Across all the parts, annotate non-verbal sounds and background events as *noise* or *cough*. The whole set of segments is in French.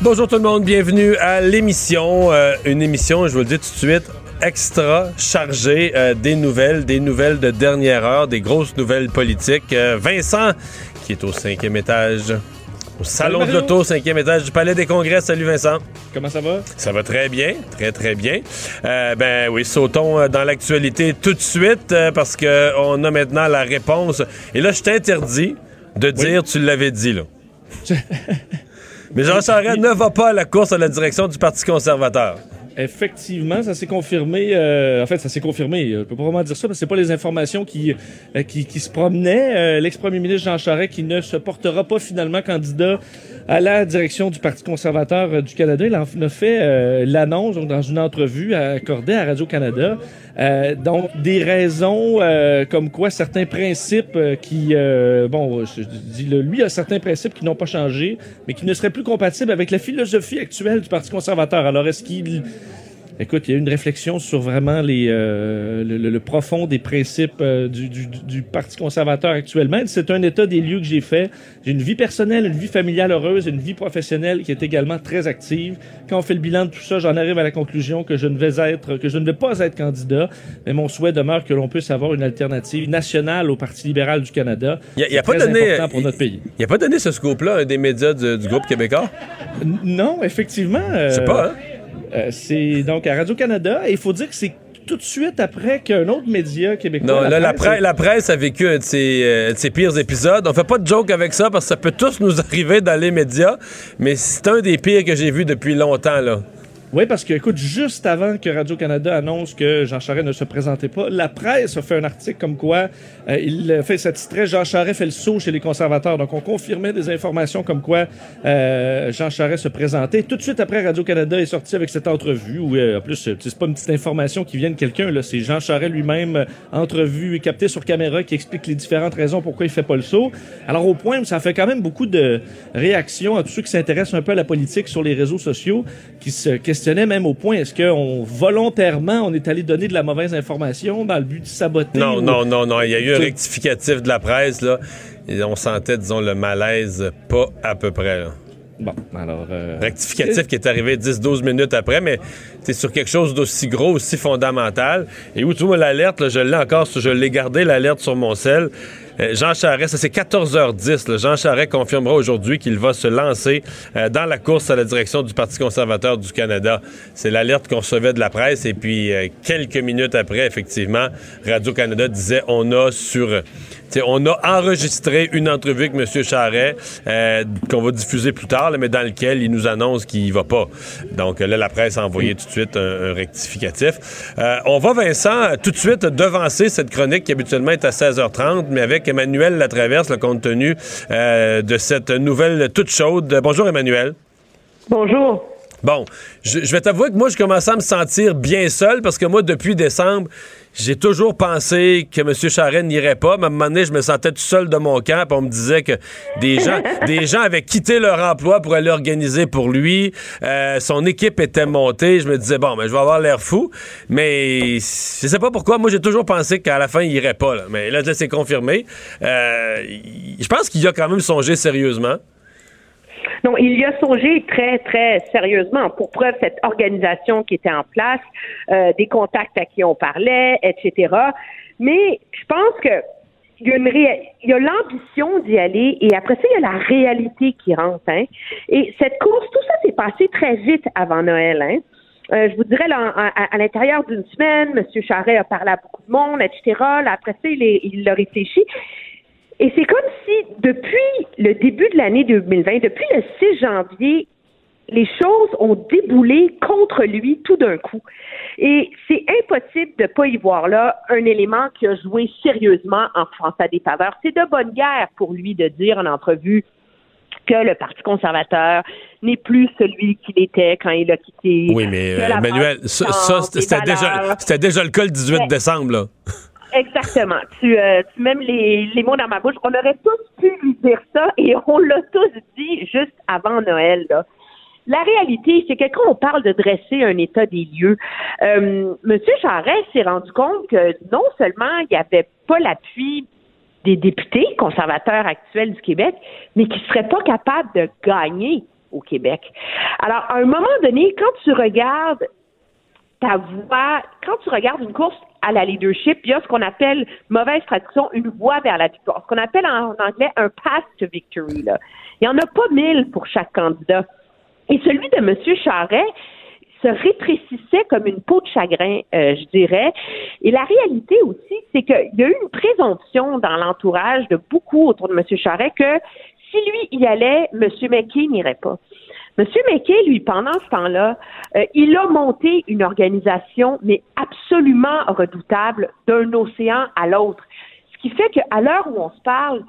Bonjour tout le monde, bienvenue à l'émission. Euh, une émission, je vous le dis tout de suite, extra chargée euh, des nouvelles, des nouvelles de dernière heure, des grosses nouvelles politiques. Euh, Vincent, qui est au cinquième étage, au salon de l'auto, cinquième étage du Palais des Congrès. Salut Vincent. Comment ça va? Ça va très bien, très très bien. Euh, ben oui, sautons dans l'actualité tout de suite euh, parce que on a maintenant la réponse. Et là, je t'interdis de dire tu l'avais dit là. *laughs* Mais Jean Charest ne va pas à la course à la direction du Parti conservateur. Effectivement, ça s'est confirmé. euh, en fait, ça s'est confirmé. Je peux pas vraiment dire ça parce que c'est pas les informations qui, euh, qui, qui se promenaient. Euh, L'ex-premier ministre Jean Charest qui ne se portera pas finalement candidat à la direction du Parti conservateur euh, du Canada. Il en a fait euh, l'annonce dans une entrevue accordée à Radio-Canada. Euh, donc, des raisons comme quoi certains principes qui... bon, je dis, le- lui a certains principes qui n'ont pas changé, mais qui ne seraient plus compatibles avec la philosophie actuelle du Parti conservateur. Alors, est-ce qu'il... Écoute, il y a eu une réflexion sur vraiment les, euh, le, le- le profond des principes euh, du, du- du Parti conservateur actuellement. C'est un état des lieux que j'ai fait. J'ai une vie personnelle, une vie familiale heureuse, une vie professionnelle qui est également très active. Quand on fait le bilan de tout ça, j'en arrive à la conclusion que je ne vais être, que je ne vais pas être candidat. Mais mon souhait demeure que l'on puisse avoir une alternative nationale au Parti libéral du Canada. Il a, il a C'est pas donné. pour notre pays. Il a pas donné ce scoop-là à un des médias du, du groupe québécois? N- Non, effectivement. Sais euh, pas, hein? Euh, c'est donc à Radio-Canada. Et il faut dire que c'est tout de suite après qu'un autre média québécois. Non, là, la, presse, presse, la presse a vécu un de ses, euh, de ses pires épisodes. On fait pas de joke avec ça parce que ça peut tous nous *laughs* arriver dans les médias, mais c'est un des pires que j'ai vu depuis longtemps, là. Oui, parce que, écoute, juste avant que Radio-Canada annonce que Jean Charest ne se présentait pas, la presse a fait un article comme quoi euh, il fait ça titrait Jean Charest fait le saut chez les conservateurs. Donc, on confirmait des informations comme quoi euh, Jean Charest se présentait. Tout de suite après, Radio-Canada est sorti avec cette entrevue où, euh, en plus, euh, c'est pas une petite information qui vient de quelqu'un, là. C'est Jean Charest lui-même, euh, entrevue et capté sur caméra, qui explique les différentes raisons pourquoi il fait pas le saut. Alors, au point ça fait quand même beaucoup de réactions à tous ceux qui s'intéressent un peu à la politique sur les réseaux sociaux, qui se questionnaient même au point, est-ce qu'on, volontairement, on est allé donner de la mauvaise information dans le but de saboter? Non, ou- non, non, non. Il y a eu un rectificatif de la presse, là. Et on sentait, disons, le malaise pas à peu près, là. Bon, alors... euh, rectificatif qui est arrivé 10-12 minutes après, mais c'est sur quelque chose d'aussi gros, aussi fondamental. Et où tu vois l'alerte, là, je l'ai encore, je l'ai gardé l'alerte sur mon sel. Euh, Jean Charest, ça c'est 14h10. là. Jean Charest confirmera aujourd'hui qu'il va se lancer euh, dans la course à la direction du Parti conservateur du Canada. C'est l'alerte qu'on recevait de la presse. Et puis, euh, quelques minutes après, effectivement, Radio-Canada disait on a sur. On enregistré une entrevue avec M. Charret qu'on va diffuser plus tard, mais dans lequel il nous annonce qu'il y va pas. Donc là, la presse a envoyé tout de suite un, rectificatif. On va, Vincent, tout de suite devancer cette chronique qui habituellement est à 16h30, mais avec Emmanuel Latraverse, le compte tenu euh, de cette nouvelle toute chaude. Bonjour, Emmanuel. Bonjour. Bon, je, je vais t'avouer que moi, je commençais à me sentir bien seul parce que moi, depuis décembre, j'ai toujours pensé que M. Charest n'irait pas. Mais à un moment donné, je me sentais tout seul de mon camp. Puis on me disait que des gens, *laughs* des gens avaient quitté leur emploi pour aller organiser pour lui. Euh, son équipe était montée. Je me disais, bon, ben, je vais avoir l'air fou. Mais je sais pas pourquoi. Moi, j'ai toujours pensé qu'à la fin, il irait pas. là. Mais là, là, c'est confirmé. Euh, je pense qu'il a quand même songé sérieusement. Non, il y a songé très, très sérieusement. Pour preuve, cette organisation qui était en place, euh, des contacts à qui on parlait, etc. Mais je pense que il y a, une il y a l'ambition d'y aller et après ça, il y a la réalité qui rentre. Hein. Et cette course, tout ça s'est passé très vite avant Noël. Hein. Euh, je vous dirais, là, à, l'intérieur d'une semaine, M. Charret a parlé à beaucoup de monde, etc. Là, après ça, il, est- il réfléchi. Et c'est comme si, depuis le début de l'année 2020, depuis le 6 janvier, les choses ont déboulé contre lui tout d'un coup. Et c'est impossible de ne pas y voir là un élément qui a joué sérieusement en France à des faveurs. C'est de bonne guerre pour lui de dire en entrevue que le Parti conservateur n'est plus celui qu'il était quand il a quitté. Oui, mais euh, Emmanuel, ça, c'était déjà, déjà le cas le 18 Mais- décembre, là. Exactement. Tu, euh, tu mets les, les mots dans ma bouche. On aurait tous pu lui dire ça et on l'a tous dit juste avant Noël. Là. La réalité, c'est que quand on parle de dresser un état des lieux, euh, M. Charest s'est rendu compte que non seulement il n'y avait pas l'appui des députés conservateurs actuels du Québec, mais qu'ils ne seraient pas capables de gagner au Québec. Alors, à un moment donné, quand tu regardes ta voix, quand tu regardes une course à la leadership, il y a ce qu'on appelle, mauvaise traduction, une voie vers la victoire, ce qu'on appelle en anglais un path to victory. Là. Il n'y en a pas mille pour chaque candidat. Et celui de M. Charret se rétrécissait comme une peau de chagrin, euh, je dirais. Et la réalité aussi, c'est qu'il y a eu une présomption dans l'entourage de beaucoup autour de M. Charret que si lui y allait, M. McKay n'irait pas. M. McKay, lui, pendant ce temps-là, euh, il a monté une organisation, mais absolument redoutable, d'un océan à l'autre. Ce qui fait qu'à l'heure où on se parle,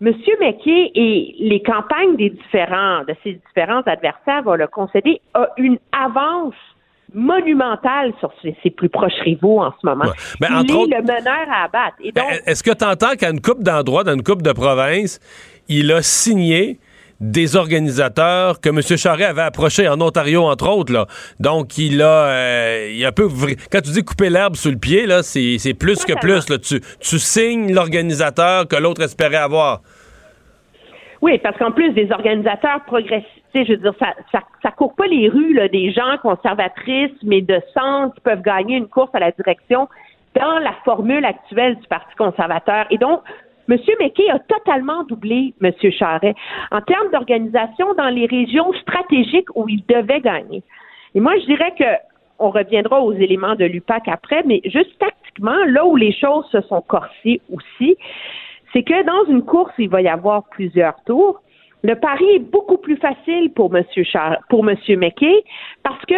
M. McKay et les campagnes des différents, de ses différents adversaires, va le concéder, a une avance monumentale sur ses, plus proches rivaux en ce moment. Ouais. Ben, il est autres- le meneur à abattre. Et donc, Ben, Est-ce que tu entends qu'à une coupe d'endroits, dans une coupe de provinces, il a signé des organisateurs que M. Charret avait approchés en Ontario, entre autres. Là? Donc, il a, euh, il a un peu... Quand tu dis couper l'herbe sous le pied, là, c'est c'est plus que plus. Là. Tu, tu signes l'organisateur que l'autre espérait avoir. Oui, parce qu'en plus des organisateurs progressistes, tu sais, je veux dire, ça, ça, ça court pas les rues là, des gens conservatrices, mais de centre qui peuvent gagner une course à la direction dans la formule actuelle du Parti conservateur. Et donc, M. McKay a totalement doublé M. Charret en termes d'organisation dans les régions stratégiques où il devait gagner. Et moi, je dirais que on reviendra aux éléments de l'UPAC après, mais juste tactiquement, là où les choses se sont corsées aussi, c'est que dans une course, il va y avoir plusieurs tours. Le pari est beaucoup plus facile pour M. Char pour M. McKay parce que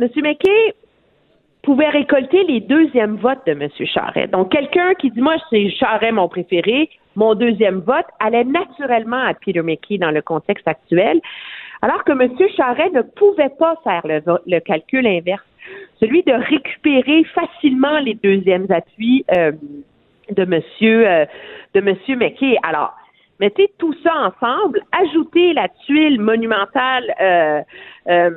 M. McKay pouvait récolter les deuxièmes votes de M. Charret. Donc, quelqu'un qui dit, moi, c'est Charret mon préféré, mon deuxième vote, allait naturellement à Peter McKay dans le contexte actuel, alors que M. Charret ne pouvait pas faire le, le calcul inverse, celui de récupérer facilement les deuxièmes appuis euh, de Monsieur euh, de Monsieur McKay. Alors, mettez tout ça ensemble, ajoutez la tuile monumentale euh, euh,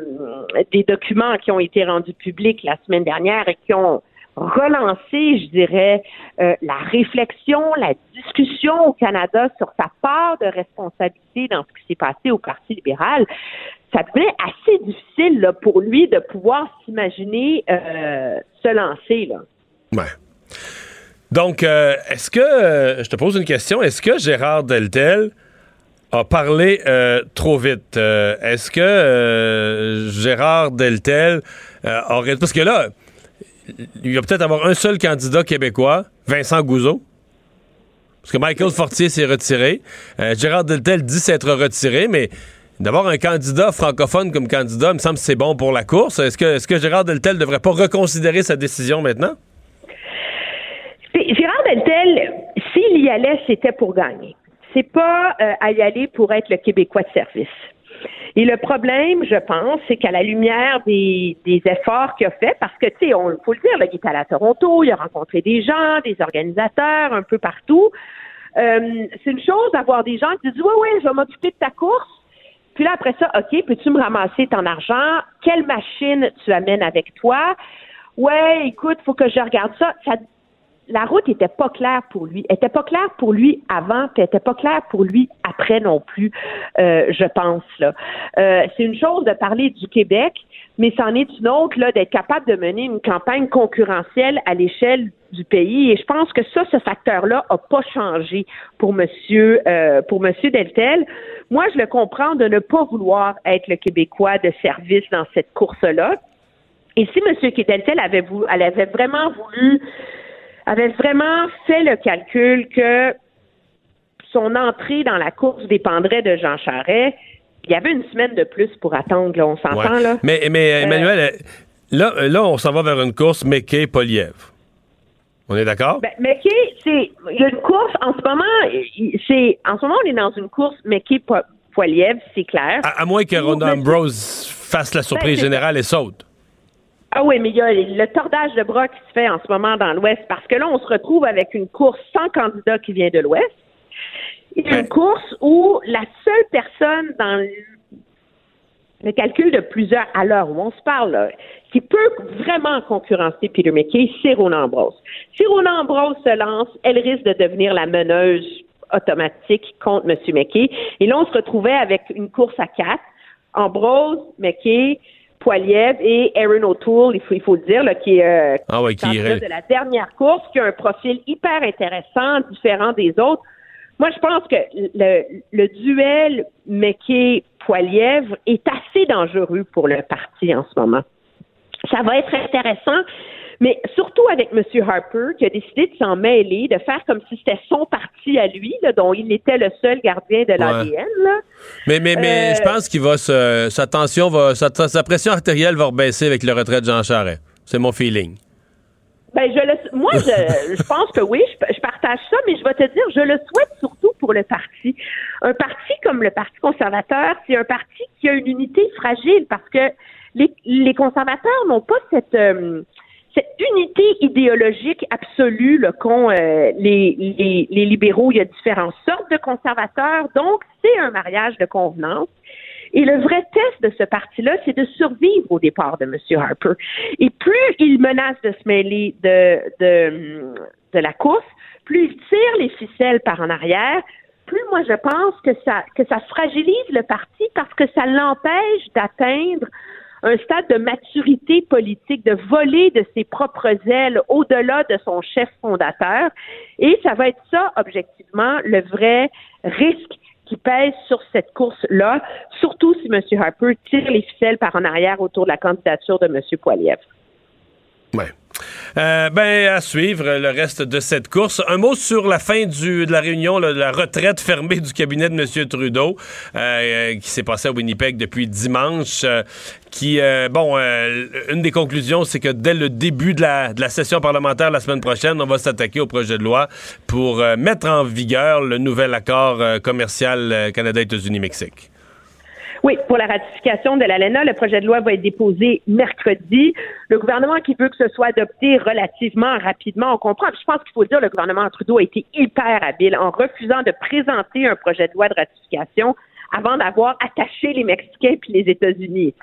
des documents qui ont été rendus publics la semaine dernière et qui ont relancé, je dirais, euh, la réflexion, la discussion au Canada sur sa part de responsabilité dans ce qui s'est passé au Parti libéral. Ça devenait assez difficile pour lui de pouvoir s'imaginer se lancer. Donc, euh, est-ce que, euh, je te pose une question, est-ce que Gérard Deltel a parlé euh, trop vite? Est-ce que Gérard Deltel aurait... Parce que là, il va peut-être avoir un seul candidat québécois, Vincent Gouzeau. Parce que Michael Fortier s'est retiré. Gérard Deltel dit s'être retiré, mais d'avoir un candidat francophone comme candidat, il me semble que c'est bon pour la course. Est-ce que, est-ce que Gérard Deltel ne devrait pas reconsidérer sa décision maintenant? Gérard Deltel, s'il y allait, c'était pour gagner. C'est pas euh, à y aller pour être le Québécois de service. Et le problème, je pense, c'est qu'à la lumière des, efforts qu'il a fait, parce que, tu sais, on faut le dire, là, il est allé à Toronto, il a rencontré des gens, des organisateurs, un peu partout. Euh, c'est une chose d'avoir des gens qui disent, oui, oui, je vais m'occuper de ta course. Puis là, après ça, OK, peux-tu me ramasser ton argent? Quelle machine tu amènes avec toi? Ouais, écoute, faut que je regarde ça la route était pas claire pour lui. Elle était pas claire pour lui avant, puis elle était pas claire pour lui après non plus, euh, je pense. Euh, c'est une chose de parler du Québec, mais c'en est une autre là d'être capable de mener une campagne concurrentielle à l'échelle du pays. Et je pense que ça, ce facteur-là, a pas changé pour Monsieur euh, pour Monsieur Deltel. Moi, je le comprends de ne pas vouloir être le Québécois de service dans cette course-là. Et si M. Deltel avait, voulu, avait vraiment voulu avait vraiment fait le calcul que son entrée dans la course dépendrait de Jean Charest. Il y avait une semaine de plus pour attendre, là, on s'entend, Ouais. là. Mais, mais Emmanuel, euh, là, là, on s'en va vers une course McKay-Poliev. On est d'accord? Ben, McKay, c'est, il y a une course, en ce moment, c'est, en ce moment, on est dans une course McKay Poiliev, c'est clair. À, à moins que Ronda Ambrose fasse la surprise Ben, c'est- générale et saute. Ah oui, mais il y a le tordage de bras qui se fait en ce moment dans l'Ouest parce que là, on se retrouve avec une course sans candidat qui vient de l'Ouest. Une course où la seule personne dans le, le calcul de plusieurs, à l'heure où on se parle, là, qui peut vraiment concurrencer Peter McKay, c'est Ronan Ambrose. Si Ronan Ambrose se lance, elle risque de devenir la meneuse automatique contre M. McKay. Et là, on se retrouvait avec une course à quatre. Ambrose, McKay, Poiliev et Aaron O'Toole, il faut, il faut le dire, là, qui est euh, Ah ouais, qui de la dernière course, qui a un profil hyper intéressant, différent des autres. Moi, je pense que le, le duel McKay-Poiliev est assez dangereux pour le parti en ce moment. Ça va être intéressant, mais surtout avec M. Harper, qui a décidé de s'en mêler, de faire comme si c'était son parti à lui, là, dont il était le seul gardien de l'ADN. Mais, mais, mais Euh, je pense qu'il va se. Sa tension va. Sa, sa pression artérielle va rebaisser avec le retrait de Jean Charest. C'est mon feeling. Ben, je le, moi, je, je pense que oui, je, je partage ça, mais je vais te dire, je le souhaite surtout pour le parti. Un parti comme le Parti conservateur, c'est un parti qui a une unité fragile parce que les, les conservateurs n'ont pas cette, euh, cette unité idéologique absolue qu'ont euh, les, les, les libéraux. Il y a différentes sortes de conservateurs, donc c'est un mariage de convenance. Et le vrai test de ce parti-là, c'est de survivre au départ de M. Harper. Et plus il menace de se mêler de, de, de la course, plus il tire les ficelles par en arrière, plus moi je pense que ça, que ça fragilise le parti parce que ça l'empêche d'atteindre un stade de maturité politique, de voler de ses propres ailes au-delà de son chef fondateur. Et ça va être ça, objectivement, le vrai risque qui pèse sur cette course-là, surtout si M. Harper tire les ficelles par en arrière autour de la candidature de M. Poiliev. Ouais. Euh, ben, à suivre le reste de cette course. Un mot sur la fin de la réunion, la retraite fermée du cabinet de M. Trudeau, euh, qui s'est passé à Winnipeg depuis dimanche. euh, qui, euh, bon, euh, une des conclusions, c'est que dès le début de la, session parlementaire la semaine prochaine, on va s'attaquer au projet de loi pour euh, mettre en vigueur le nouvel accord euh, commercial euh, Canada-États-Unis-Mexique. Oui, pour la ratification de l'ALENA, le projet de loi va être déposé mercredi. Le gouvernement qui veut que ce soit adopté relativement rapidement, on comprend. Je pense qu'il faut dire, le gouvernement Trudeau a été hyper habile en refusant de présenter un projet de loi de ratification avant d'avoir attaché les Mexicains puis les États-Unis.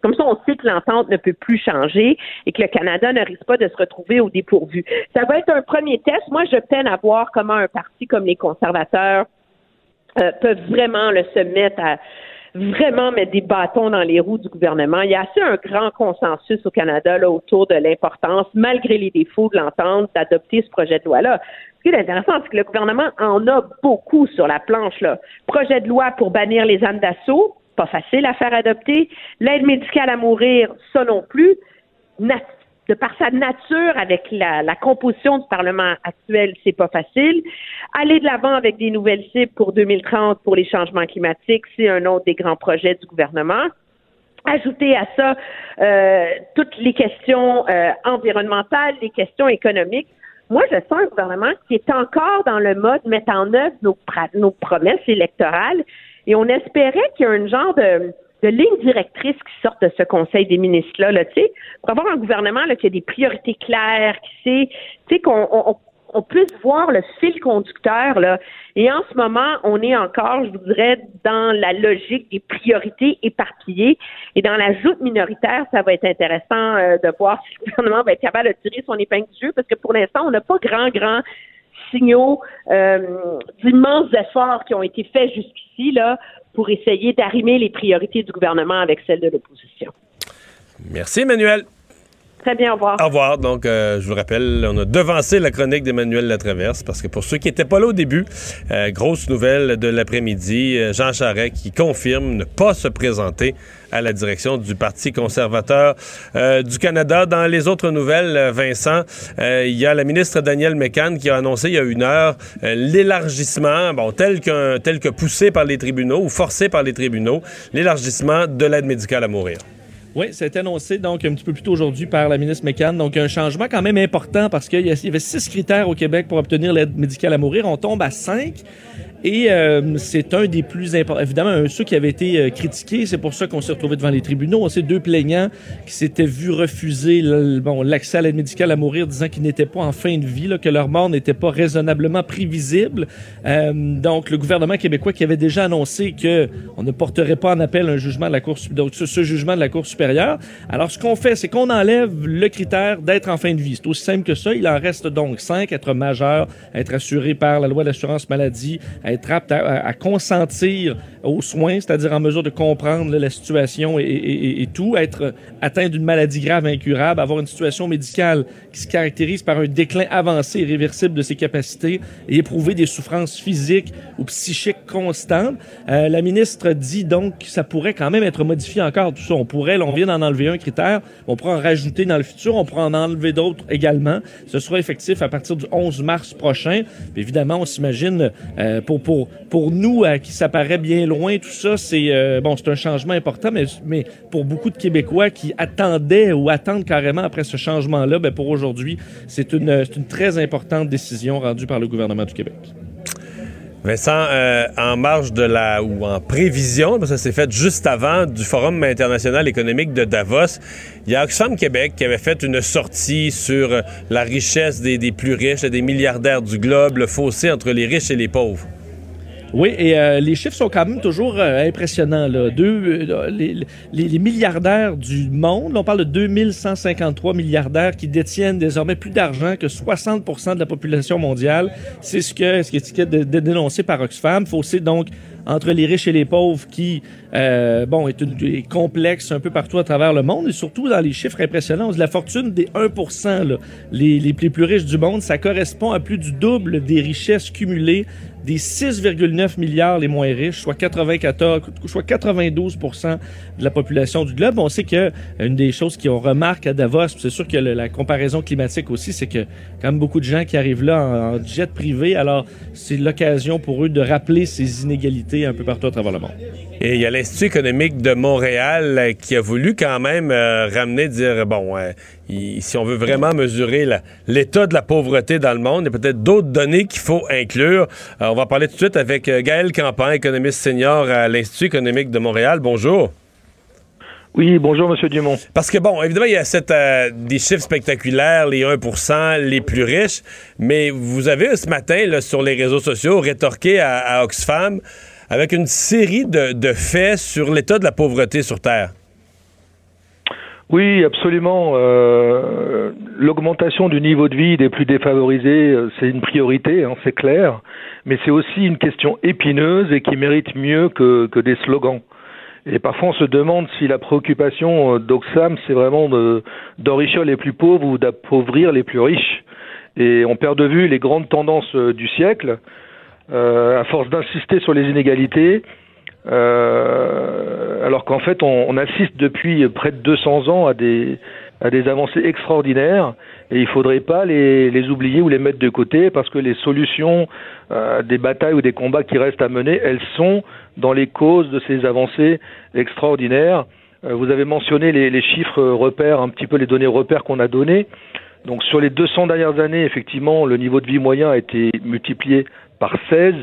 Comme ça, on sait que l'entente ne peut plus changer et que le Canada ne risque pas de se retrouver au dépourvu. Ça va être un premier test. Moi, je peine à voir comment un parti comme les conservateurs euh, peuvent vraiment le se mettre à vraiment mettre des bâtons dans les roues du gouvernement. Il y a assez un grand consensus au Canada là, autour de l'importance, malgré les défauts de l'entente, d'adopter ce projet de loi-là. Ce qui est intéressant, c'est que le gouvernement en a beaucoup sur la planche. Là. Projet de loi pour bannir les armes d'assaut, pas facile à faire adopter. L'aide médicale à mourir, ça non plus. De par sa nature avec la, la composition du Parlement actuel, c'est pas facile. Aller de l'avant avec des nouvelles cibles pour 2030 pour les changements climatiques, c'est un autre des grands projets du gouvernement. Ajouter à ça euh, toutes les questions euh, environnementales, les questions économiques. Moi, je sens un gouvernement qui est encore dans le mode mettre en œuvre nos, nos promesses électorales et on espérait qu'il y ait un genre de, de ligne directrice qui sorte de ce Conseil des ministres-là, là, tu sais, pour avoir un gouvernement là, qui a des priorités claires, qui sait, tu sais, qu'on on, on puisse voir le fil conducteur, là. Et en ce moment, on est encore, je vous dirais, dans la logique des priorités éparpillées. Et dans la joute minoritaire, ça va être intéressant euh, de voir si le gouvernement va être capable de tirer son épingle du jeu, parce que pour l'instant, on n'a pas grand, grand signaux euh, d'immenses efforts qui ont été faits jusqu'ici, là, pour essayer d'arrimer les priorités du gouvernement avec celles de l'opposition. Merci, Emmanuel. Très bien, au revoir. Donc, euh, je vous rappelle, on a devancé la chronique d'Emmanuel Latraverse parce que pour ceux qui n'étaient pas là au début, euh, grosse nouvelle de l'après-midi, euh, Jean Charest qui confirme ne pas se présenter à la direction du Parti conservateur du Canada. Dans les autres nouvelles, Vincent, il y a la ministre Danielle McCann qui a annoncé il y a une heure l'élargissement, bon, tel, tel que poussé par les tribunaux ou forcé par les tribunaux, l'élargissement de l'aide médicale à mourir. Oui, été annoncé donc un petit peu plus tôt aujourd'hui par la ministre McCann. Donc un changement quand même important parce qu'il y avait six critères au Québec pour obtenir l'aide médicale à mourir. On tombe à cinq. Et euh, c'est un des plus importants. Évidemment, ceux qui avait été euh, critiqués. C'est pour ça qu'on s'est retrouvé devant les tribunaux. On sait deux plaignants qui s'étaient vus refuser bon, l'accès à l'aide médicale à mourir, disant qu'ils n'étaient pas en fin de vie, que leur mort n'était pas raisonnablement prévisible. Euh, donc, le gouvernement québécois qui avait déjà annoncé que on ne porterait pas en appel un jugement de la Cour, ce, jugement de la Cour supérieure. Alors, ce qu'on fait, c'est qu'on enlève le critère d'être en fin de vie. C'est aussi simple que ça. Il en reste donc cinq être majeur, être assuré par la loi d'assurance maladie, apte à, consentir aux soins, c'est-à-dire en mesure de comprendre la situation et, tout, être atteint d'une maladie grave incurable, avoir une situation médicale qui se caractérise par un déclin avancé et réversible de ses capacités et éprouver des souffrances physiques ou psychiques constantes. Euh, la ministre dit donc que ça pourrait quand même être modifié encore tout ça. On pourrait, là, on vient d'en enlever un critère, on pourra en rajouter dans le futur, on pourra en enlever d'autres également. Ce sera effectif à partir du 11 mars prochain. Évidemment, on s'imagine euh, pour pour pour nous à qui ça paraît bien loin tout ça, c'est euh, bon, c'est un changement important, mais mais pour beaucoup de Québécois qui attendaient ou attendent carrément après ce changement-là, ben pour aujourd'hui, c'est une c'est une très importante décision rendue par le gouvernement du Québec. Vincent, euh, en marge de la ou en prévision, parce que ça s'est fait juste avant du Forum international économique de Davos, il y a Oxfam Québec qui avait fait une sortie sur euh, la richesse des, des plus riches, des milliardaires du globe, le fossé entre les riches et les pauvres. Oui, et euh, les chiffres sont quand même toujours euh, impressionnants. Là. Deux, euh, les, les- les milliardaires du monde, là, on parle de 2153 milliardaires qui détiennent désormais plus d'argent que 60 de la population mondiale. C'est ce que ce qui est, dénoncé par Oxfam. Fossé donc entre les riches et les pauvres qui, euh, bon, est, une, est complexe un peu partout à travers le monde et surtout dans les chiffres impressionnants. La fortune des 1 là, les, les plus riches du monde, ça correspond à plus du double des richesses cumulées des 6,9 milliards les moins riches, soit 94, soit 92% de la population du globe. On sait que une des choses qu'on remarque à Davos, c'est sûr que la comparaison climatique aussi, c'est que quand même beaucoup de gens qui arrivent là en, en jet privé, alors c'est l'occasion pour eux de rappeler ces inégalités un peu partout à travers le monde. Et il y a l'Institut économique de Montréal euh, qui a voulu quand même euh, ramener, dire, bon, euh, si on veut vraiment mesurer l'état de la pauvreté dans le monde, il y a peut-être d'autres données qu'il faut inclure. Euh, on va parler tout de suite avec Gaël Campan, économiste senior à l'Institut économique de Montréal. Bonjour. Oui, bonjour Monsieur Dumont. Parce que, bon, évidemment, il y a cette, euh, des chiffres spectaculaires, les 1% les plus riches, mais vous avez ce matin, là, sur les réseaux sociaux, rétorqué à, à Oxfam avec une série de, faits sur l'état de la pauvreté sur Terre. Oui, absolument. Euh, L'augmentation du niveau de vie des plus défavorisés, euh, c'est une priorité, hein, c'est clair, mais c'est aussi une question épineuse et qui mérite mieux que, des slogans. Et parfois, on se demande si la préoccupation euh, d'Oxfam, c'est vraiment de- d'enrichir les plus pauvres ou d'appauvrir les plus riches. Et on perd de vue les grandes tendances du siècle. Euh, à force d'insister sur les inégalités, euh, alors qu'en fait, on, assiste depuis près de 200 ans à des, avancées extraordinaires et il faudrait pas les, oublier ou les mettre de côté parce que les solutions euh, des batailles ou des combats qui restent à mener, elles sont dans les causes de ces avancées extraordinaires. Vous avez mentionné les, les chiffres repères, un petit peu les données repères qu'on a données. Donc sur les 200 dernières années, effectivement, le niveau de vie moyen a été multiplié par 16.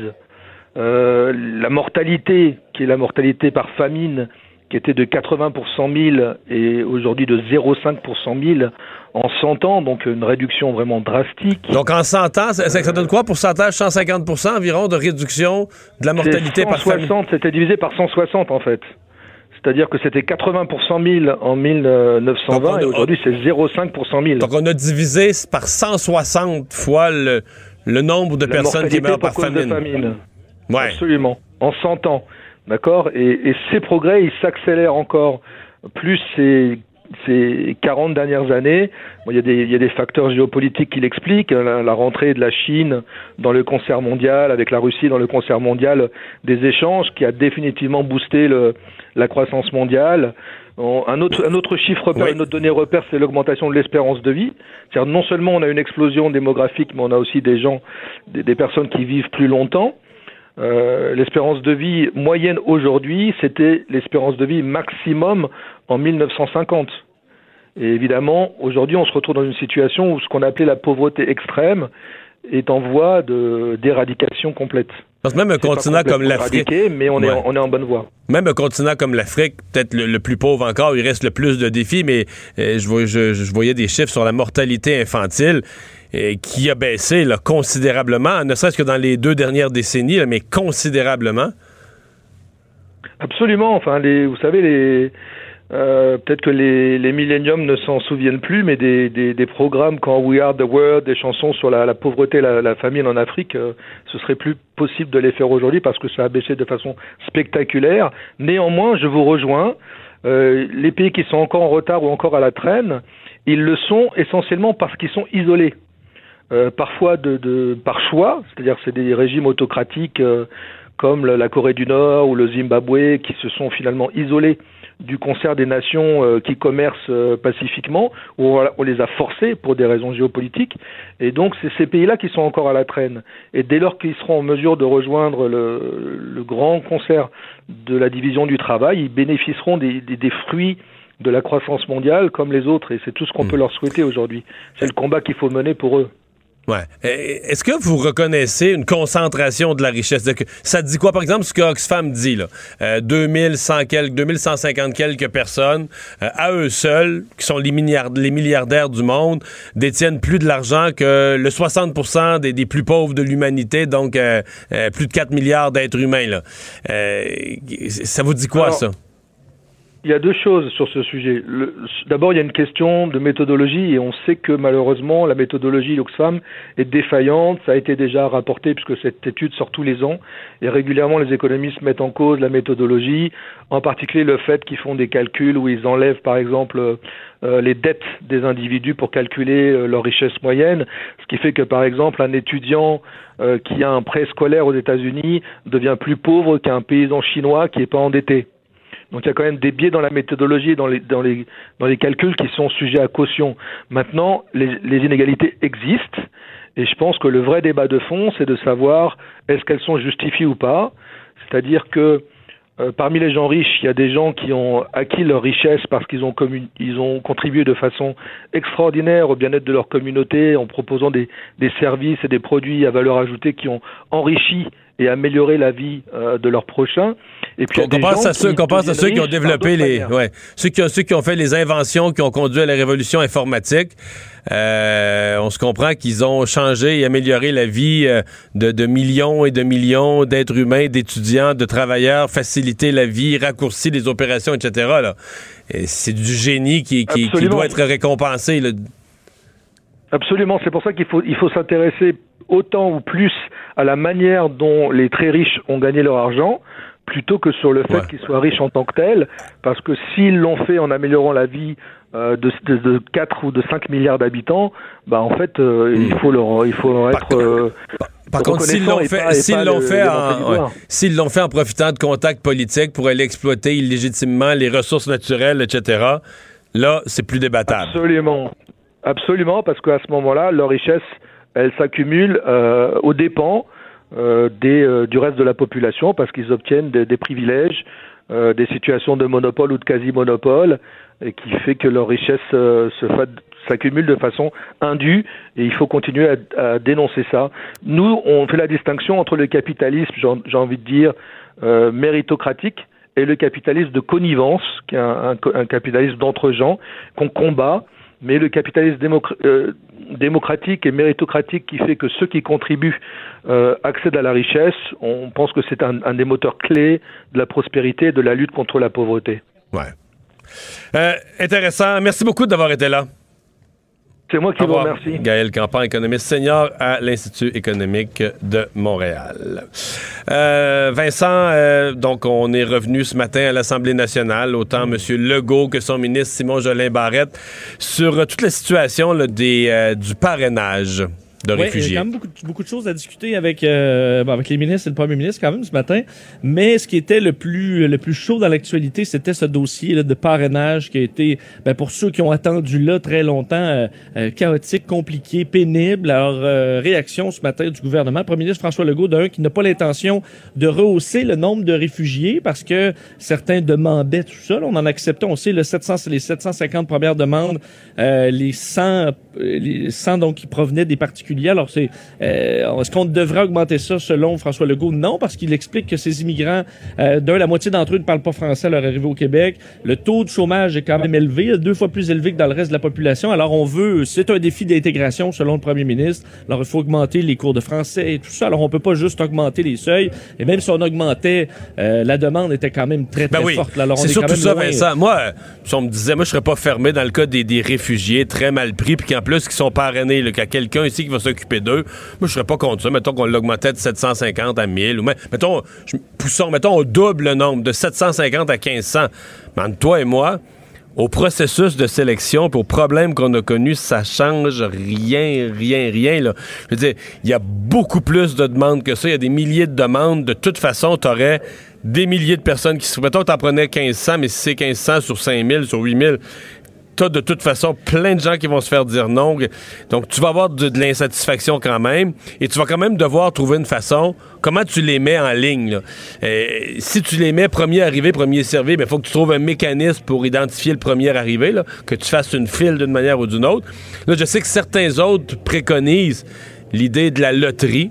Euh, la mortalité, qui est la mortalité par famine, qui était de 80 pour 100 000 et aujourd'hui de 0,5 pour 100 000 en 100 ans, donc une réduction vraiment drastique. Donc, en 100 ans, ça, ça donne quoi? Pourcentage 150% environ de réduction de la mortalité C'est par famille? 160, c'était divisé par 160 en fait. C'est-à-dire que c'était 80 pour 100 000 en 1920 Donc, on- et aujourd'hui c'est 0,5 pour 100 000. Donc, on a divisé par 160 fois le, le nombre de La personnes qui meurent par de famine. Ouais. Absolument. En 100 ans. D'accord? Et, et ces progrès, ils s'accélèrent encore. Plus ces 40 dernières années, bon, il, y a des, il y a des facteurs géopolitiques qui l'expliquent. hein, La, la rentrée de la Chine dans le concert mondial, avec la Russie dans le concert mondial des échanges, qui a définitivement boosté le, la croissance mondiale. On- un, autre, un autre chiffre repère, Oui. une autre donnée repère, c'est l'augmentation de l'espérance de vie. C'est-à-dire non seulement on a une explosion démographique, mais on a aussi des gens, des, des personnes qui vivent plus longtemps. Euh, l'espérance de vie moyenne aujourd'hui, c'était l'espérance de vie maximum en 1950. Et évidemment, aujourd'hui, on se retrouve dans une situation où ce qu'on appelait la pauvreté extrême est en voie d'éradication complète. Parce que même un continent comme l'Afrique. mais on, est, Ouais. on est en bonne voie. Même un continent comme l'Afrique, peut-être le, le plus pauvre encore, il reste le plus de défis, mais euh, je, vois- je- je voyais des chiffres sur la mortalité infantile qui a baissé considérablement, ne serait-ce que dans les deux dernières décennies, mais considérablement. Absolument. Enfin, vous savez, euh, peut-être que les, les milléniums ne s'en souviennent plus, mais des, programmes quand We Are the World, des chansons sur la, la pauvreté, la, la famine en Afrique, euh, ce serait plus possible de les faire aujourd'hui parce que ça a baissé de façon spectaculaire. Néanmoins, je vous rejoins. Euh, les pays qui sont encore en retard ou encore à la traîne, ils le sont essentiellement parce qu'ils sont isolés. Euh, parfois de, de par choix, c'est-à-dire c'est des régimes autocratiques euh, comme la Corée du Nord ou le Zimbabwe qui se sont finalement isolés du concert des nations euh, qui commercent euh, pacifiquement, où on, on les a forcés pour des raisons géopolitiques. Et donc, c'est ces pays-là qui sont encore à la traîne. Et dès lors qu'ils seront en mesure de rejoindre le, le grand concert de la division du travail, ils bénéficieront des, des, des fruits de la croissance mondiale comme les autres. Et c'est tout ce qu'on peut leur souhaiter aujourd'hui. C'est le combat qu'il faut mener pour eux. Ouais. Est-ce que vous reconnaissez une concentration de la richesse? Ça dit quoi, par exemple, ce que Oxfam dit, là? Euh, 2100 quelques, 2150 quelques personnes, euh, à eux seuls, qui sont les, milliard- les milliardaires du monde, détiennent plus de l'argent que le 60 des, des plus pauvres de l'humanité, donc euh, euh, plus de 4 milliards d'êtres humains, là. Ça vous dit quoi, Alors, ça? Il y a deux choses sur ce sujet. D'abord, il y a une question de méthodologie et on sait que malheureusement la méthodologie Oxfam est défaillante. Ça a été déjà rapporté puisque cette étude sort tous les ans et régulièrement les économistes mettent en cause la méthodologie, en particulier le fait qu'ils font des calculs où ils enlèvent par exemple euh, les dettes des individus pour calculer euh, leur richesse moyenne, ce qui fait que par exemple un étudiant euh, qui a un prêt scolaire aux États-Unis devient plus pauvre qu'un paysan chinois qui n'est pas endetté. Donc il y a quand même des biais dans la méthodologie et dans les, dans les, dans les calculs qui sont sujets à caution. Maintenant, les, les inégalités existent et je pense que le vrai débat de fond, c'est de savoir est-ce qu'elles sont justifiées ou pas. C'est-à-dire que euh, parmi les gens riches, il y a des gens qui ont acquis leur richesse parce qu'ils ont, ont contribué de façon extraordinaire au bien-être de leur communauté en proposant des, des services et des produits à valeur ajoutée qui ont enrichi et amélioré la vie euh, de leurs prochains. Et puis des pense à ceux, qui pense à ceux qui ont développé les, ouais, ceux qui ont, ceux qui ont fait les inventions qui ont conduit à la révolution informatique. Euh, on se comprend qu'ils ont changé et amélioré la vie euh, de, de millions et de millions d'êtres humains, d'étudiants, de travailleurs, facilité la vie, raccourci les opérations, etc. Là. Et C'est du génie qui, qui, doit être récompensé. là. Absolument, c'est pour ça qu'il faut, il faut s'intéresser autant ou plus à la manière dont les très riches ont gagné leur argent, plutôt que sur le fait Ouais. qu'ils soient riches en tant que tels, parce que s'ils l'ont fait en améliorant la vie euh, de, de, de 4 ou de 5 milliards d'habitants, bah en fait, euh, il faut leur, il faut leur être... euh, Par contre, s'ils l'ont fait, l'ont fait, s'ils l'ont fait en profitant de contacts politiques pour aller exploiter illégitimement les ressources naturelles, etc., là, c'est plus débattable. Absolument. Absolument, parce qu'à ce moment-là, leur richesse, elle s'accumule euh, aux dépens euh, des, euh, du reste de la population, parce qu'ils obtiennent des, des privilèges, euh, des situations de monopole ou de quasi-monopole, et qui fait que leur richesse euh, s'accumule de façon indue, et il faut continuer à, à dénoncer ça. Nous, on fait la distinction entre le capitalisme, j'ai envie de dire, euh, méritocratique, et le capitalisme de connivence, qui est un, un un capitalisme d'entre-gens, qu'on combat, mais le capitalisme euh, démocratique et méritocratique qui fait que ceux qui contribuent euh, accèdent à la richesse, on pense que c'est un, un des moteurs clés de la prospérité et de la lutte contre la pauvreté. Ouais. Euh, intéressant. Merci beaucoup d'avoir été là. C'est moi qui vous remercie. Gaël Campan, économiste senior à l'Institut économique de Montréal. Euh, Vincent, euh, donc on est revenu ce matin à l'Assemblée nationale, autant M. Legault que son ministre Simon Jolin Barrette, sur euh, toute la situation là, des, euh, du parrainage de Ouais, il y a réfugiés. quand même beaucoup, beaucoup de choses à discuter avec, euh, bon, avec les ministres et le premier ministre quand même ce matin. Mais ce qui était le plus, le plus chaud dans l'actualité, c'était ce dossier là, de parrainage qui a été, ben, pour ceux qui ont attendu là très longtemps, euh, euh, chaotique, compliqué, pénible. Alors, euh, réaction ce matin du gouvernement. Le premier ministre François Legault, d'un, qui n'a pas l'intention de rehausser le nombre de réfugiés parce que certains demandaient tout ça. Là, on en acceptait, on sait, le 700, les 750 premières demandes, euh, les 100, euh, les 100 donc qui provenaient des particuliers particulier. Alors, c'est euh, est-ce qu'on devrait augmenter ça selon François Legault? Non, parce qu'il explique que ces immigrants, euh, d'un, la moitié d'entre eux ne parlent pas français à leur arrivée au Québec. Le taux de chômage est quand même élevé, deux fois plus élevé que dans le reste de la population. Alors, on veut, c'est un défi d'intégration selon le premier ministre. Alors, il faut augmenter les cours de français et tout ça. Alors, on peut pas juste augmenter les seuils. Et même si on augmentait, euh, la demande était quand même très, très Ben oui. forte. C'est est surtout ça, loin. Vincent. Moi, si on me disait, moi, je serais pas fermé dans le cas des, des réfugiés très mal pris, puis qu'en plus, qui sont parrainés, là, qu'il y a quelqu'un ici qui va s'occuper d'eux. Moi, je serais pas contre ça. Mettons qu'on l'augmentait de 750 à 1000, ou mettons, poussons, mettons, on double le nombre, de 750 à 1500. Mais entre toi et moi, au processus de sélection, puis aux problèmes qu'on a connus, ça change rien, rien, rien. Là. Je veux dire, il y a beaucoup plus de demandes que ça. Il y a des milliers de demandes. De toute façon, tu aurais des milliers de personnes qui. Mettons t'en prenais 1500, mais si c'est 1500 sur 5000, sur 8000, t'as de toute façon plein de gens qui vont se faire dire non. Donc, tu vas avoir de, l'insatisfaction quand même. Et tu vas quand même devoir trouver une façon. Comment tu les mets en ligne? Euh, si tu les mets premier arrivé, premier servi, il faut que tu trouves un mécanisme pour identifier le premier arrivé, que tu fasses une file d'une manière ou d'une autre. Là, je sais que certains autres préconisent l'idée de la loterie.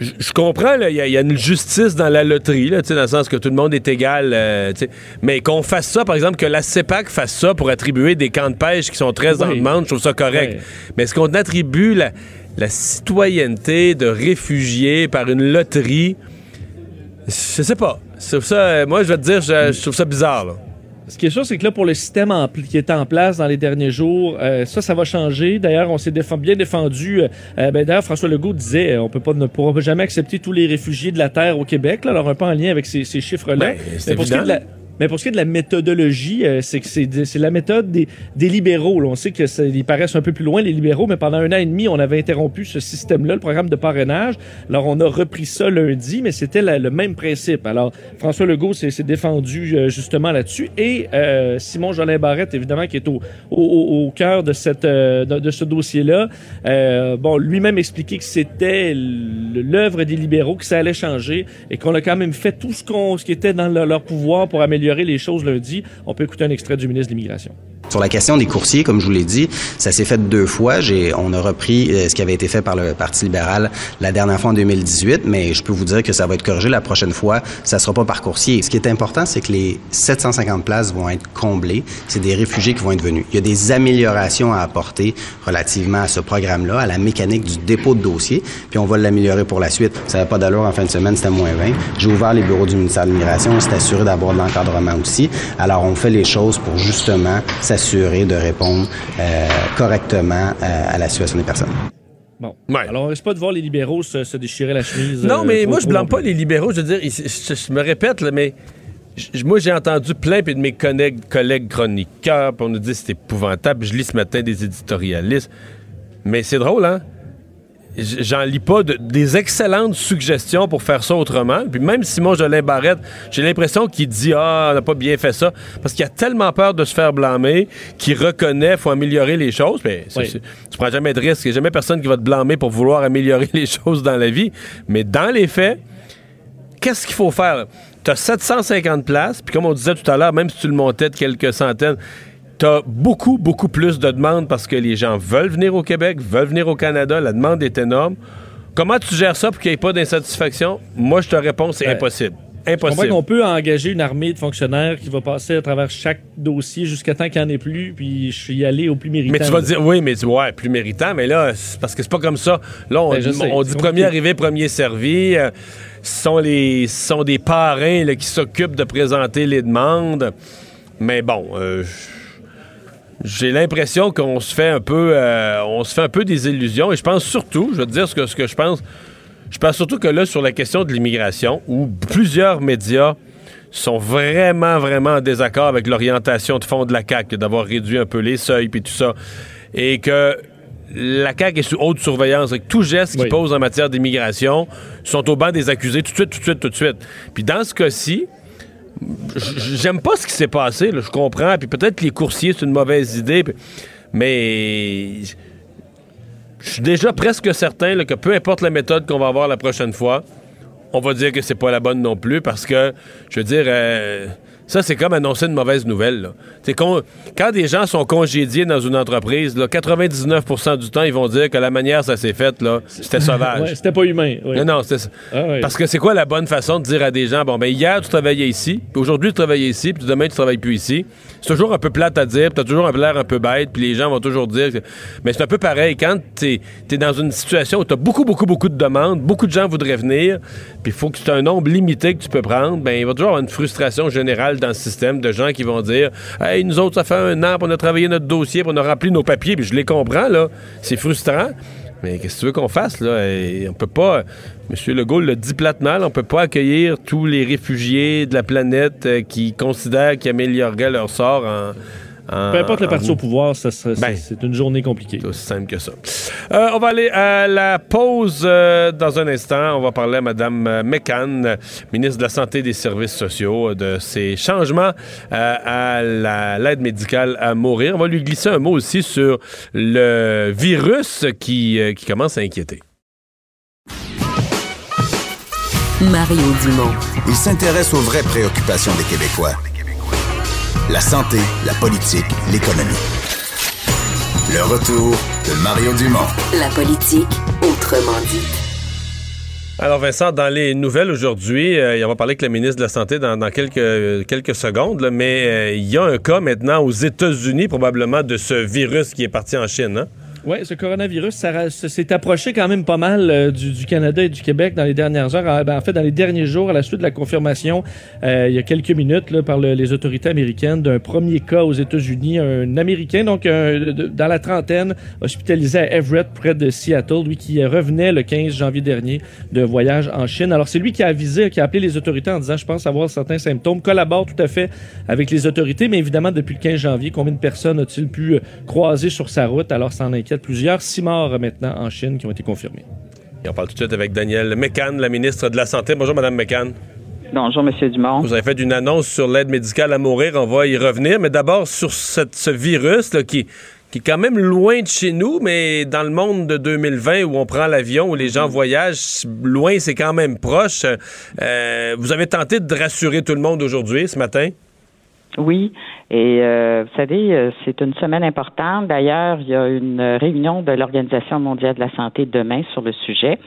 Je je comprends, il y, a- il y a une justice dans la loterie, là, dans le sens que tout le monde est égal, euh, mais qu'on fasse ça, par exemple, que la CEPAC fasse ça pour attribuer des camps de pêche qui sont très en demande, je trouve ça correct. Mais est-ce qu'on attribue la, la citoyenneté de réfugiés par une loterie? Je sais pas. Ça, euh, moi, je vais te dire, je, je trouve ça bizarre. là. Ce qui est sûr, c'est que là, pour le système en qui est en place dans les derniers jours, euh, ça, ça va changer. D'ailleurs, on s'est défend- bien défendu. euh, euh, ben, D'ailleurs, François Legault disait on peut pas, ne pourra jamais accepter tous les réfugiés de la Terre au Québec. Là, alors, un peu en lien avec ces, ces chiffres-là. Ben, Mais pour ce qui est de évident. la- mais pour ce qui est de la méthodologie, euh, c'est que c'est la méthode des, des libéraux. là. On sait que ça- ils paraissent un peu plus loin, les libéraux, mais pendant un an et demi, on avait interrompu ce système-là, le programme de parrainage. Alors, on a repris ça lundi, mais c'était le même principe. Alors, François Legault s'est défendu euh, justement là-dessus. Et euh, Simon Jolin Barrette, évidemment, qui est au, au, au- cœur de, cette, euh, de, ce dossier-là, euh, bon, lui-même expliqué que c'était l'œuvre des libéraux, que ça allait changer et qu'on a quand même fait tout ce, qu'on, ce qui était dans leur pouvoir pour améliorer les choses lundi. On peut écouter un extrait du ministre de l'Immigration. Sur la question des coursiers, comme je vous l'ai dit, ça s'est fait deux fois. J'ai, on a repris euh, ce qui avait été fait par le Parti libéral la dernière fois en 2018, mais je peux vous dire que ça va être corrigé la prochaine fois. Ça sera pas par coursier. Ce qui est important, c'est que les 750 places vont être comblées. C'est des réfugiés qui vont être venus. Il y a des améliorations à apporter relativement à ce programme-là, à la mécanique du dépôt de dossier, puis on va l'améliorer pour la suite. Ça n'a pas d'allure en fin de semaine, c'était moins 20. J'ai ouvert les bureaux du ministère de l'Immigration, on s'est assuré d'avoir de l'encadrement aussi. Alors, on fait les choses pour justement s'assurer de répondre euh, correctement euh, à la situation des personnes. Bon. Ouais. Alors, on risque pas de voir les libéraux se, se déchirer la chemise. Non, euh, mais moi, je blâme pas les libéraux. Je veux dire, je, je me répète, là, mais moi, j'ai entendu plein puis de mes collègues, collègues chroniqueurs, puis on nous dit que c'est épouvantable. Je lis ce matin des éditorialistes. Mais c'est drôle, hein? J'en lis pas de- des excellentes suggestions pour faire ça autrement. Puis même Simon Jolin Barrette, j'ai l'impression qu'il dit Ah, on n'a pas bien fait ça. Parce qu'il a tellement peur de se faire blâmer qu'il reconnaît faut améliorer les choses. Mais Oui. c'est- tu prends jamais de risque. Il n'y a jamais personne qui va te blâmer pour vouloir améliorer *laughs* les choses dans la vie. Mais dans les faits, qu'est-ce qu'il faut faire? Tu as 750 places, puis comme on disait tout à l'heure, même si tu le montais de quelques centaines, tu as beaucoup, beaucoup plus de demandes parce que les gens veulent venir au Québec, veulent venir au Canada, la demande est énorme. Comment tu gères ça pour qu'il n'y ait pas d'insatisfaction? Moi, je te réponds, c'est Ben, impossible. Impossible. qu'on peut engager une armée de fonctionnaires qui va passer à travers chaque dossier jusqu'à temps qu'il n'y en ait plus, puis je suis y aller au plus méritant. Mais tu vas dire, oui, mais tu ouais, plus méritant, mais là, parce que c'est pas comme ça. Là, on, Ben, dit, sais, on c'est dit compliqué. premier arrivé, premier servi. Euh, ce sont, les, sont des parrains là, qui s'occupent de présenter les demandes. Mais bon, euh, j'ai l'impression qu'on se fait un peu euh, on se fait un peu des illusions. Et je pense surtout, je vais te dire ce que, ce que je pense. Je pense surtout que là, sur la question de l'immigration, où plusieurs médias sont vraiment, vraiment en désaccord avec l'orientation de fond de la CAQ, d'avoir réduit un peu les seuils puis tout ça, et que la CAQ est sous haute surveillance, avec tout geste qu'ils Oui. posent en matière d'immigration sont au banc des accusés tout de suite, tout de suite, tout de suite. Puis dans ce cas-ci, j'aime pas ce qui s'est passé, je comprends, puis peut-être que les coursiers, c'est une mauvaise idée, mais je suis déjà presque certain que peu importe la méthode qu'on va avoir la prochaine fois, on va dire que c'est pas la bonne non plus parce que, je veux dire, euh, Ça, c'est comme annoncer une mauvaise nouvelle. C'est quand des gens sont congédiés dans une entreprise, là, 99% du temps, ils vont dire que la manière ça s'est fait, là, c'était sauvage. *laughs* Ouais, c'était pas humain. Non, non, c'est Ah. Parce que c'est quoi la bonne façon de dire à des gens, bon, ben hier, tu travaillais ici, puis aujourd'hui, tu travaillais ici, puis demain, tu travailles plus ici. C'est toujours un peu plate à dire, puis t'as toujours un l'air un peu bête, puis les gens vont toujours dire. que- Mais c'est un peu pareil. Quand t'es es dans une situation où t'as beaucoup, beaucoup, beaucoup de demandes, beaucoup de gens voudraient venir, puis il faut que tu aies un nombre limité que tu peux prendre, ben il va toujours avoir une frustration générale dans le système de gens qui vont dire, hey, nous autres, ça fait un an, puis on a travaillé notre dossier, puis on a rempli nos papiers, puis je les comprends, là. C'est frustrant. Mais qu'est-ce que tu veux qu'on fasse, là? On peut pas. M. Legault le dit platement, on peut pas accueillir tous les réfugiés de la planète euh, qui considèrent qu'ils amélioreraient leur sort en. En- Peu importe le en- parti au pouvoir, Ben. c'est une journée compliquée. c'est aussi simple que ça. Euh, on va aller à la pause euh, dans un instant. On va parler à Mme euh, McCann, euh, ministre de la Santé et des Services sociaux, de ces changements euh, à la- l'aide médicale à mourir. On va lui glisser un mot aussi sur le virus qui, euh, qui commence à inquiéter. Mario Dumont. Il s'intéresse aux vraies préoccupations des Québécois. La santé, la politique, l'économie. Le retour de Mario Dumont. La politique, autrement dit. Alors Vincent, dans les nouvelles aujourd'hui, euh, on va parler avec le ministre de la Santé dans, dans quelques, quelques secondes, là, mais euh, il y a un cas maintenant aux États-Unis probablement de ce virus qui est parti en Chine. hein? Oui, ce coronavirus, ça, s'est approché quand même pas mal euh, du, Canada et du Québec dans les dernières heures. Ah, ben, en fait, dans les derniers jours, à la suite de la confirmation, euh, il y a quelques minutes, là, par le- les autorités américaines, d'un premier cas aux États-Unis, un Américain, donc dans la trentaine, hospitalisé à Everett, près de Seattle, lui qui revenait le 15 janvier dernier de voyage en Chine. Alors, c'est lui qui a avisé, qui a appelé les autorités en disant, je pense avoir certains symptômes, collabore tout à fait avec les autorités, mais évidemment, depuis le 15 janvier, combien de personnes a-t-il pu euh, croiser sur sa route? Alors, ça en inquiète plusieurs. Six morts maintenant en Chine qui ont été confirmés. Et on parle tout de suite avec Danielle McCann, la ministre de la Santé. Bonjour, Madame McCann. Bonjour, Monsieur Dumont. Vous avez fait une annonce sur l'aide médicale à mourir. On va y revenir. Mais d'abord, sur cette- ce virus là, qui, qui est quand même loin de chez nous, mais dans le monde de 2020 où on prend l'avion, où les gens voyagent, loin, c'est quand même proche. Euh, vous avez tenté de rassurer tout le monde aujourd'hui, ce matin? Oui, et euh, vous savez, euh, c'est une semaine importante. D'ailleurs, il y a une réunion de l'Organisation mondiale de la santé demain sur le sujet,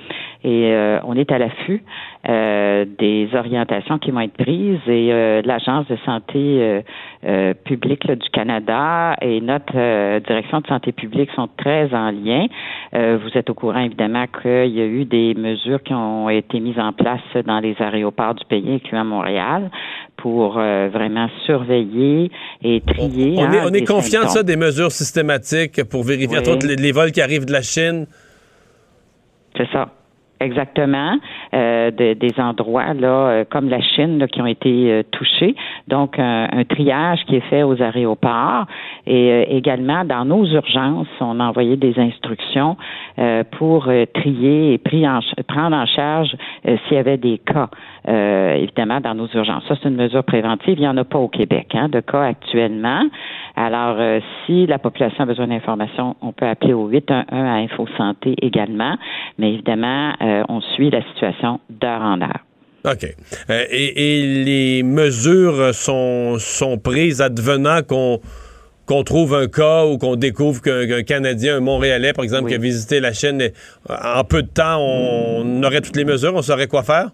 et euh, on est à l'affût euh, des orientations qui vont être prises. Et euh, l'Agence de santé euh, publique du Canada et notre direction de santé publique sont très en lien. Vous êtes au courant évidemment qu'il y a eu des mesures qui ont été mises en place dans les aéroports du pays, incluant Montréal, pour vraiment surveiller et trier. On hein, est, on est des confiant de ça, des mesures systématiques pour vérifier Oui. les, les vols qui arrivent de la Chine? C'est ça. Exactement, Euh, de- des endroits là, euh, comme la Chine là, qui ont été euh, touchés. Donc un, un triage qui est fait aux aéroports et également dans nos urgences, on a envoyé des instructions pour trier et pris en ch- prendre en charge s'il y avait des cas. Euh, évidemment dans nos urgences. Ça c'est une mesure préventive. Il n'y en a pas au Québec hein, de cas actuellement. Alors euh, si la population a besoin d'informations, on peut appeler au 811 à Info Santé également. Mais évidemment, euh, on suit la situation d'heure en heure. OK. Et, et les mesures sont, sont prises advenant qu'on qu'on trouve un cas ou qu'on découvre qu'un Canadien, un Montréalais, par exemple, Oui. qui a visité la Chine, en peu de temps, on aurait toutes les mesures, on saurait quoi faire?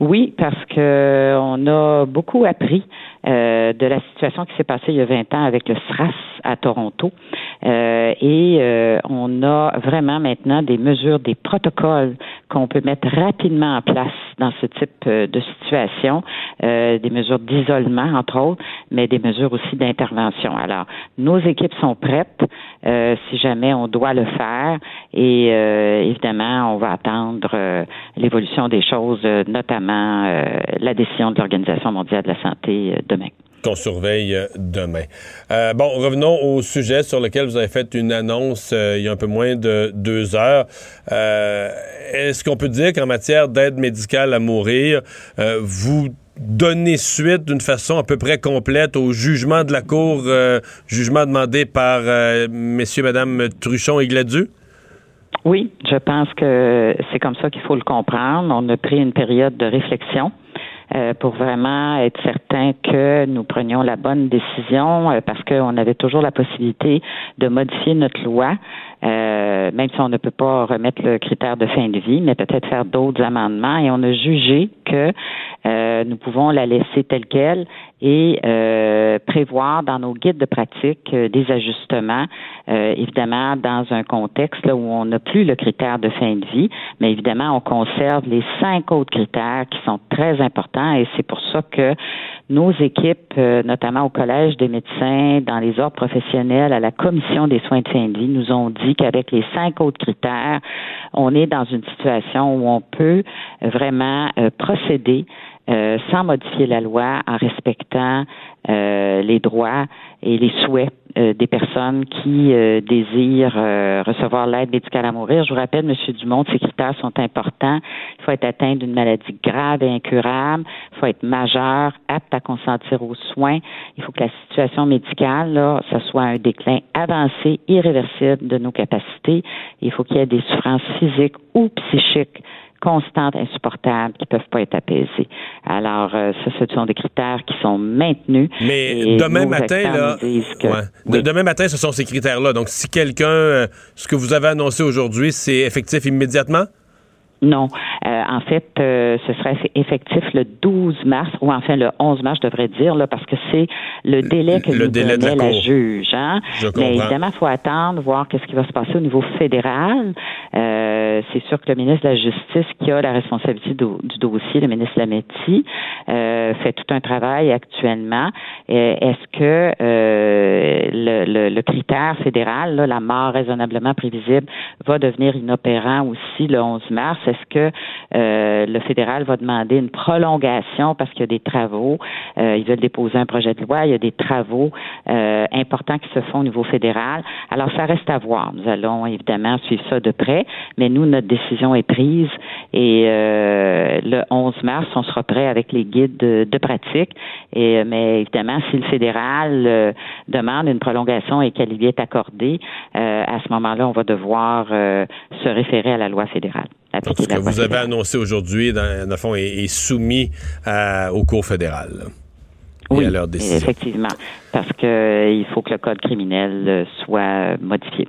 Oui, parce que on a beaucoup appris euh, de la situation qui s'est passée il y a 20 ans avec le SRAS à Toronto. Euh, et euh, on a vraiment maintenant des mesures, des protocoles qu'on peut mettre rapidement en place dans ce type euh, de situation, euh, des mesures d'isolement, entre autres, mais des mesures aussi d'intervention. Alors, nos équipes sont prêtes euh, si jamais on doit le faire et euh, évidemment, on va attendre l'évolution des choses, notamment la décision de l'Organisation mondiale de la santé demain. Qu'on surveille euh, demain. Euh, bon, revenons au sujet sur lequel vous avez fait une annonce euh, il y a un peu moins de deux heures. Est-ce qu'on peut dire qu'en matière d'aide médicale à mourir, vous donnez suite d'une façon à peu près complète au jugement de la Cour, jugement demandé par messieurs, madame Truchon et Gladu? Oui, je pense que c'est comme ça qu'il faut le comprendre. On a pris une période de réflexion euh, pour vraiment être certain que nous prenions la bonne décision euh, parce qu'on avait toujours la possibilité de modifier notre loi. Euh, même si on ne peut pas remettre le critère de fin de vie, mais peut-être faire d'autres amendements. Et on a jugé que euh, nous pouvons la laisser telle qu'elle et euh, prévoir dans nos guides de pratique euh, des ajustements, euh, évidemment dans un contexte là, où on n'a plus le critère de fin de vie, mais évidemment on conserve les cinq autres critères qui sont très importants et c'est pour ça que nos équipes, notamment au Collège des médecins, dans les ordres professionnels, à la Commission des soins de fin de vie, nous ont dit qu'avec les cinq autres critères, on est dans une situation où on peut vraiment procéder euh, sans modifier la loi, en respectant euh, les droits et les souhaits euh, des personnes qui désirent recevoir l'aide médicale à mourir. Je vous rappelle, M. Dumont, ces critères sont importants. Il faut être atteint d'une maladie grave et incurable. Il faut être majeur, apte à consentir aux soins. Il faut que la situation médicale, là, ça soit un déclin avancé, irréversible de nos capacités. Il faut qu'il y ait des souffrances physiques ou psychiques constantes, insupportables, qui peuvent pas être apaisées. Alors, euh, ça, ce sont des critères qui sont maintenus. Mais demain matin, là, demain matin, ce sont ces critères-là. Donc, si quelqu'un, euh, ce que vous avez annoncé aujourd'hui, c'est effectif immédiatement? Non. Euh, en fait, euh, ce serait effectif le 12 mars, ou enfin le 11 mars, je devrais dire, là, parce que c'est le délai que le nous délai donnait la, juge. Hein? Mais évidemment, il faut attendre, voir qu'est-ce qui va se passer au niveau fédéral. Euh, c'est sûr que le ministre de la Justice, qui a la responsabilité du, dossier, le ministre Lametti, euh, fait tout un travail actuellement. Est-ce que le, le, le, critère fédéral, là, la mort raisonnablement prévisible, va devenir inopérant aussi le 11 mars? Est-ce que euh, le fédéral va demander une prolongation parce qu'il y a des travaux? Euh, ils veulent déposer un projet de loi. Il y a des travaux euh, importants qui se font au niveau fédéral. Alors, ça reste à voir. Nous allons évidemment suivre ça de près, mais nous, notre décision est prise et le 11 mars, on sera prêt avec les guides de, pratique. Et, mais évidemment, si le fédéral demande une prolongation et qu'elle lui est accordée, à ce moment-là, on va devoir se référer à la loi fédérale ce que vous avez annoncé aujourd'hui, dans, le fond, est, soumis au cours fédéral. oui, effectivement, parce qu'il euh, faut que le code criminel euh, soit modifié.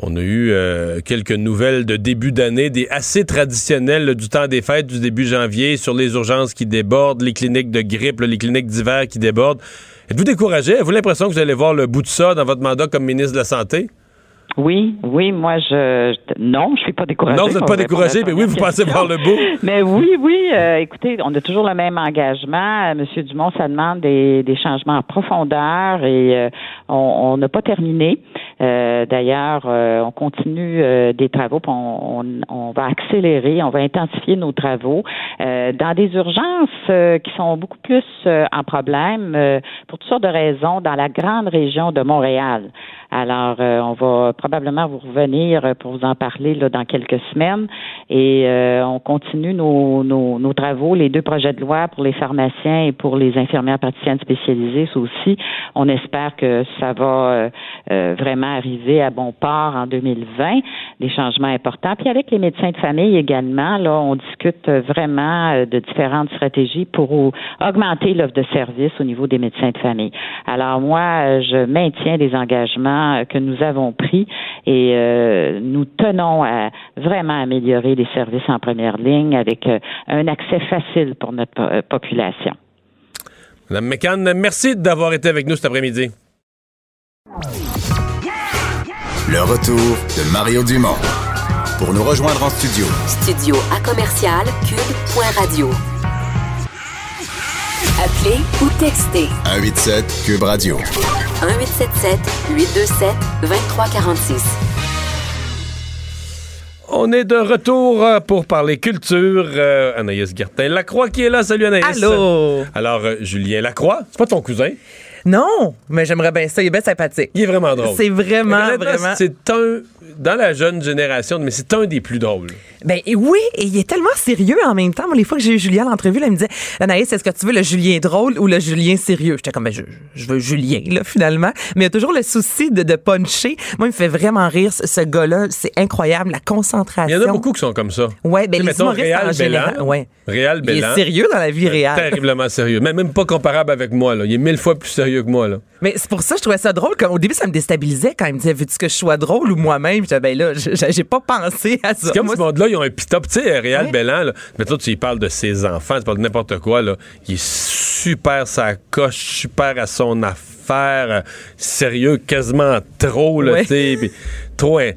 On a eu euh, quelques nouvelles de début d'année, des assez traditionnelles du temps des fêtes du début janvier sur les urgences qui débordent, les cliniques de grippe, les cliniques d'hiver qui débordent. Êtes-vous découragé? Avez-vous l'impression que vous allez voir le bout de ça dans votre mandat comme ministre de la Santé? Oui, oui, moi je non, je suis pas découragée. Non, vous n'êtes pas découragée, mais oui, vous pensez voir le bout. mais oui, oui, euh, écoutez, on a toujours le même engagement. Monsieur Dumont, ça demande des, des changements en profondeur et euh, on n'a pas terminé. Euh, d'ailleurs, on continue des travaux, on, on, va accélérer, on va intensifier nos travaux dans des urgences qui sont beaucoup plus en problème pour toutes sortes de raisons dans la grande région de Montréal. Alors, euh, on va probablement vous revenir pour vous en parler là, dans quelques semaines. Et euh, on continue nos, nos, nos, travaux, les deux projets de loi pour les pharmaciens et pour les infirmières praticiennes spécialisées aussi. On espère que ça va euh, arriver à bon port en 2020, des changements importants. Puis avec les médecins de famille également, là, on discute vraiment de différentes stratégies pour augmenter l'offre de services au niveau des médecins de famille. Alors moi, je maintiens des engagements que nous avons pris et euh, nous tenons à vraiment améliorer les services en première ligne avec euh, un accès facile pour notre euh, population. Madame McCann, merci d'avoir été avec nous cet après-midi. Le retour de Mario Dumont. Pour nous rejoindre en studio. Studio à commercial cube.radio. Appelez ou textez. 187 cube radio. 1877 827 2346. On est de retour euh, pour parler culture. Euh, Anaïs Gertin Lacroix qui est là. Salut Anaïs. Allô. Alors, euh, Julien Lacroix, c'est pas ton cousin? Non, mais j'aimerais bien ça. Il est bien sympathique. Il est vraiment drôle. C'est vraiment, vraiment. C'est un, dans la jeune génération, mais c'est un des plus drôles. Ben et oui, et il est tellement sérieux en même temps. Moi, les fois que j'ai eu Julien à l'entrevue, il me disait Anaïs, est-ce que tu veux le Julien drôle ou le Julien sérieux J'étais comme ben, je, je veux Julien là finalement, mais il y a toujours le souci de, de puncher. Moi, il me fait vraiment rire ce, ce gars-là, c'est incroyable la concentration. Il y en a beaucoup qui sont comme ça. Ouais, ben Tu sais, les mettons, humoristes Réal en général, Bellan. ouais. Réal Il est sérieux dans la vie réelle. Terriblement sérieux. Même, même pas comparable avec moi. Là. Il est mille fois plus sérieux que moi. Là. Mais c'est pour ça que je trouvais ça drôle. Comme au début, ça me déstabilisait quand il me disait Veux-tu que je sois drôle ou moi-même? J'étais ben là, j'ai pas pensé à ça. C'est comme Moi, ce monde-là, ils ont un pit-up. Tu sais, Réal Ouais. Bellan, là, mais toi, tu y parles de ses enfants, tu parles de n'importe quoi. Là. Il est super sa coche, super à son affaire, euh, sérieux, quasiment trop. Là, Ouais. tu sais, puis trop. hein.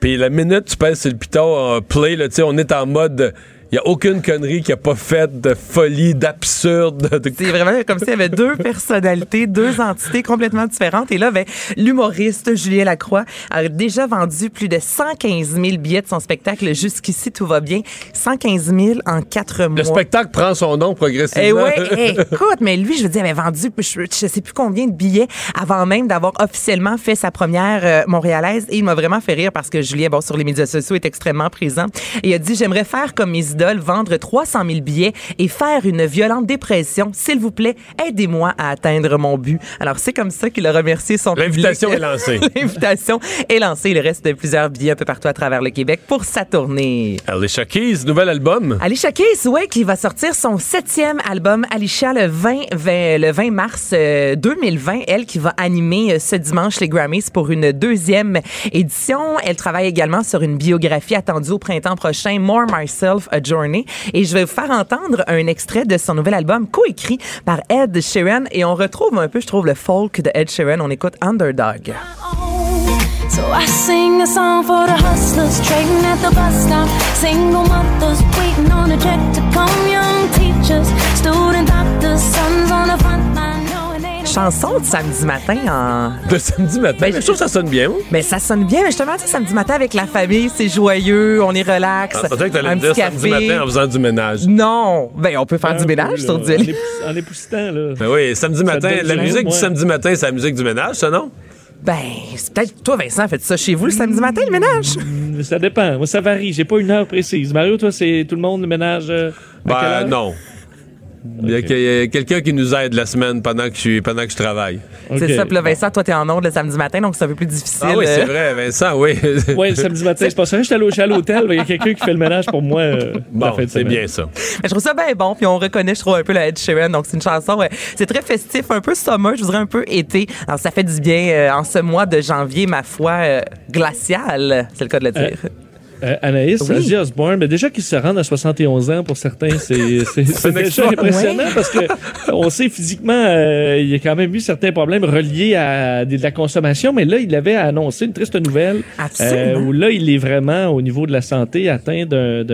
Puis la minute tu pèses sur le piton en play, là, tu sais, on est en mode. Il n'y a aucune connerie qui a pas fait de folie, d'absurde. de- C'est vraiment comme s'il y avait deux personnalités, deux entités complètement différentes. Et là, ben, l'humoriste Julien Lacroix a déjà vendu plus de 115 000 billets de son spectacle. Jusqu'ici, tout va bien. 115 000 en quatre mois. Le spectacle prend son nom progressivement. Eh ouais, eh, *laughs* écoute, mais lui, je veux dire, il avait vendu, je, je sais plus combien de billets avant même d'avoir officiellement fait sa première euh, montréalaise. Et il m'a vraiment fait rire parce que Julien, bon, sur les médias sociaux, est extrêmement présent. Et il a dit, j'aimerais faire comme mes vendre 300 000 billets et faire une violente dépression. S'il vous plaît, aidez-moi à atteindre mon but. Alors, c'est comme ça qu'il a remercié son. L'invitation est *laughs* lancée. L'invitation est lancée. Il reste plusieurs billets un peu partout à travers le Québec pour sa tournée. Alicia Keys, nouvel album. Alicia Keys, ouais, qui va sortir son septième album, Alicia, le 20, 20 le 20 mars euh, 2020. Elle qui va animer euh, ce dimanche les Grammys pour une deuxième édition. Elle travaille également sur une biographie attendue au printemps prochain, More Myself, A Journey. Et je vais vous faire entendre un extrait de son nouvel album, coécrit par Ed Sheeran. Et on retrouve un peu, je trouve, le folk de Ed Sheeran. On écoute Underdog. So I sing a song for the hustlers trading at the bus stop. Single mothers waiting on a check to come. Young teachers, student doctors, sons on the front line. Chanson de samedi matin en De samedi matin. Ben, je trouve que ça sonne bien. moi. Ben, ça sonne bien, mais justement, tu sais, samedi matin avec la famille, c'est joyeux, on est relax. Ah, peut-être que t'allais me dire samedi matin en faisant du ménage. Non, ben on peut faire du Un ménage peu, sur du En épou- En époussitant, là. Ben oui, samedi matin, la musique du samedi matin, c'est la musique du ménage, ça, non? Ben, c'est peut-être toi, Vincent, faites ça chez vous le samedi matin, le ménage. Ça dépend. Moi, ça varie. J'ai pas une heure précise. Mario, toi, c'est tout le monde le ménage. euh, Ben non. Il y a, y quelqu'un qui nous aide la semaine pendant que je, suis- pendant que je travaille. C'est ça, puis là, Vincent, toi, t'es en onde le samedi matin, donc c'est un peu plus difficile. Ah oui, c'est euh, vrai, Vincent, oui. *laughs* Ouais, le samedi matin, c'est pas ça. Je suis à l'hôtel, il y a quelqu'un qui fait le ménage pour moi. euh, Bon, c'est bien ça. Mais je trouve ça bien bon, puis on reconnaît, je trouve, un peu la Ed Sheeran. Donc, c'est une chanson, ouais, c'est très festif, un peu summer, je voudrais un peu été. Alors, ça fait du bien euh, en ce mois de janvier, ma foi, euh, glacial, c'est le cas de le dire. Euh, Anaïs, Oui. Ozzy Osbourne, mais déjà qu'il se rende à 71 ans pour certains, c'est *laughs* déjà impressionnant parce que on sait physiquement, euh, il y a quand même eu certains problèmes reliés à de la consommation, mais là, il avait annoncé une triste nouvelle euh, où là, il est vraiment, au niveau de la santé, atteint d'un-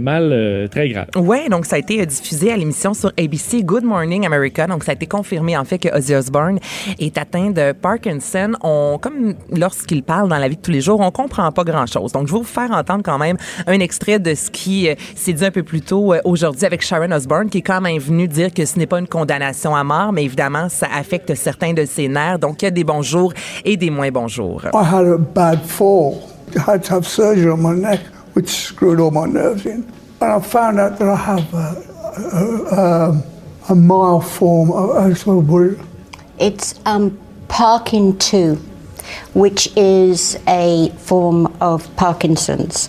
mal euh, très grave. Oui, donc ça a été euh, diffusé à l'émission sur ABC Good Morning America. Donc ça a été confirmé en fait que Ozzy Osbourne est atteint de Parkinson. On, comme lorsqu'il parle dans la vie de tous les jours, on comprend pas grand-chose. Donc je vais vous faire entendre quand même un extrait de ce qui euh, s'est dit un peu plus tôt euh, aujourd'hui avec Sharon Osbourne, qui est quand même venu dire que ce n'est pas une condamnation à mort, mais évidemment ça affecte certains de ses nerfs. Donc il y a des bons jours et des moins bons jours. I had a bad fall. I had to have surgery on my neck, which screwed all my nerves in. And I found out that I have a, a, um, a mild form of, uh, sort of what- It's um, Parkin 2, which is a form of Parkinson's.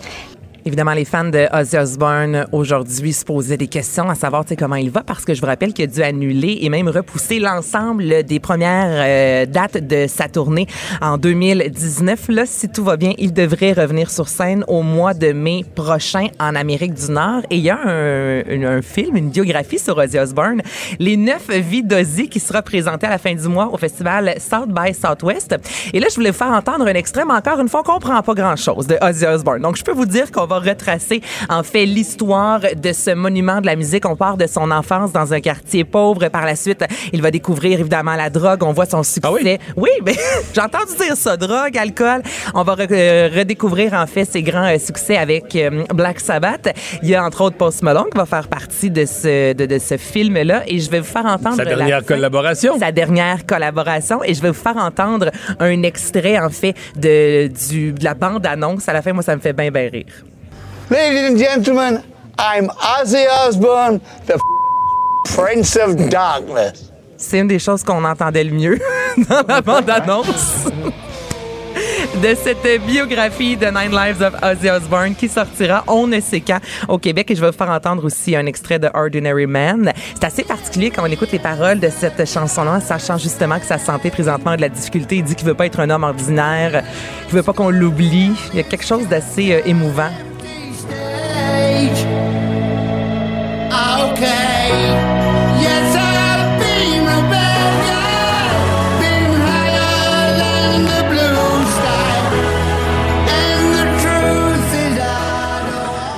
Évidemment, les fans de Ozzy Osbourne aujourd'hui se posaient des questions à savoir comment il va parce que je vous rappelle qu'il a dû annuler et même repousser l'ensemble des premières euh, dates de sa tournée en 2019. Là, si tout va bien, il devrait revenir sur scène au mois de mai prochain en Amérique du Nord. Et il y a un, film, une biographie sur Ozzy Osbourne, Les neuf vies d'Ozzy, qui sera présenté à la fin du mois au festival South by Southwest. Et là, je voulais vous faire entendre un mais encore une fois, on comprend pas grand-chose de Ozzy Osbourne. Donc, je peux vous dire qu'on va va retracer en fait l'histoire de ce monument de la musique. On part de son enfance dans un quartier pauvre. Par la suite, il va découvrir évidemment la drogue. On voit son succès. oui? *laughs* mais j'ai entendu dire ça, drogue, alcool. On va re- euh, redécouvrir en fait ses grands euh, succès avec euh, Black Sabbath. Il y a entre autres Post Malone qui va faire partie de ce, de, de ce film-là et je vais vous faire entendre Sa la dernière fin- collaboration. Sa dernière collaboration et je vais vous faire entendre un extrait en fait de, du, de la bande-annonce. À la fin, moi, ça me fait bien, bien rire. Ladies and gentlemen, I'm Ozzy Osbourne, the Prince of Darkness. C'est une des choses qu'on entendait le mieux *laughs* dans la bande-annonce. de cette biographie de Nine Lives of Ozzy Osbourne qui sortira on ne sait quand au Québec et je vais vous faire entendre aussi un extrait de Ordinary Man. C'est assez particulier quand on écoute les paroles de cette chanson-là, sachant justement que sa santé présentement a de la difficulté. Il dit qu'il veut pas être un homme ordinaire, qu'il veut pas qu'on l'oublie. Il y a quelque chose d'assez euh, émouvant. Okay.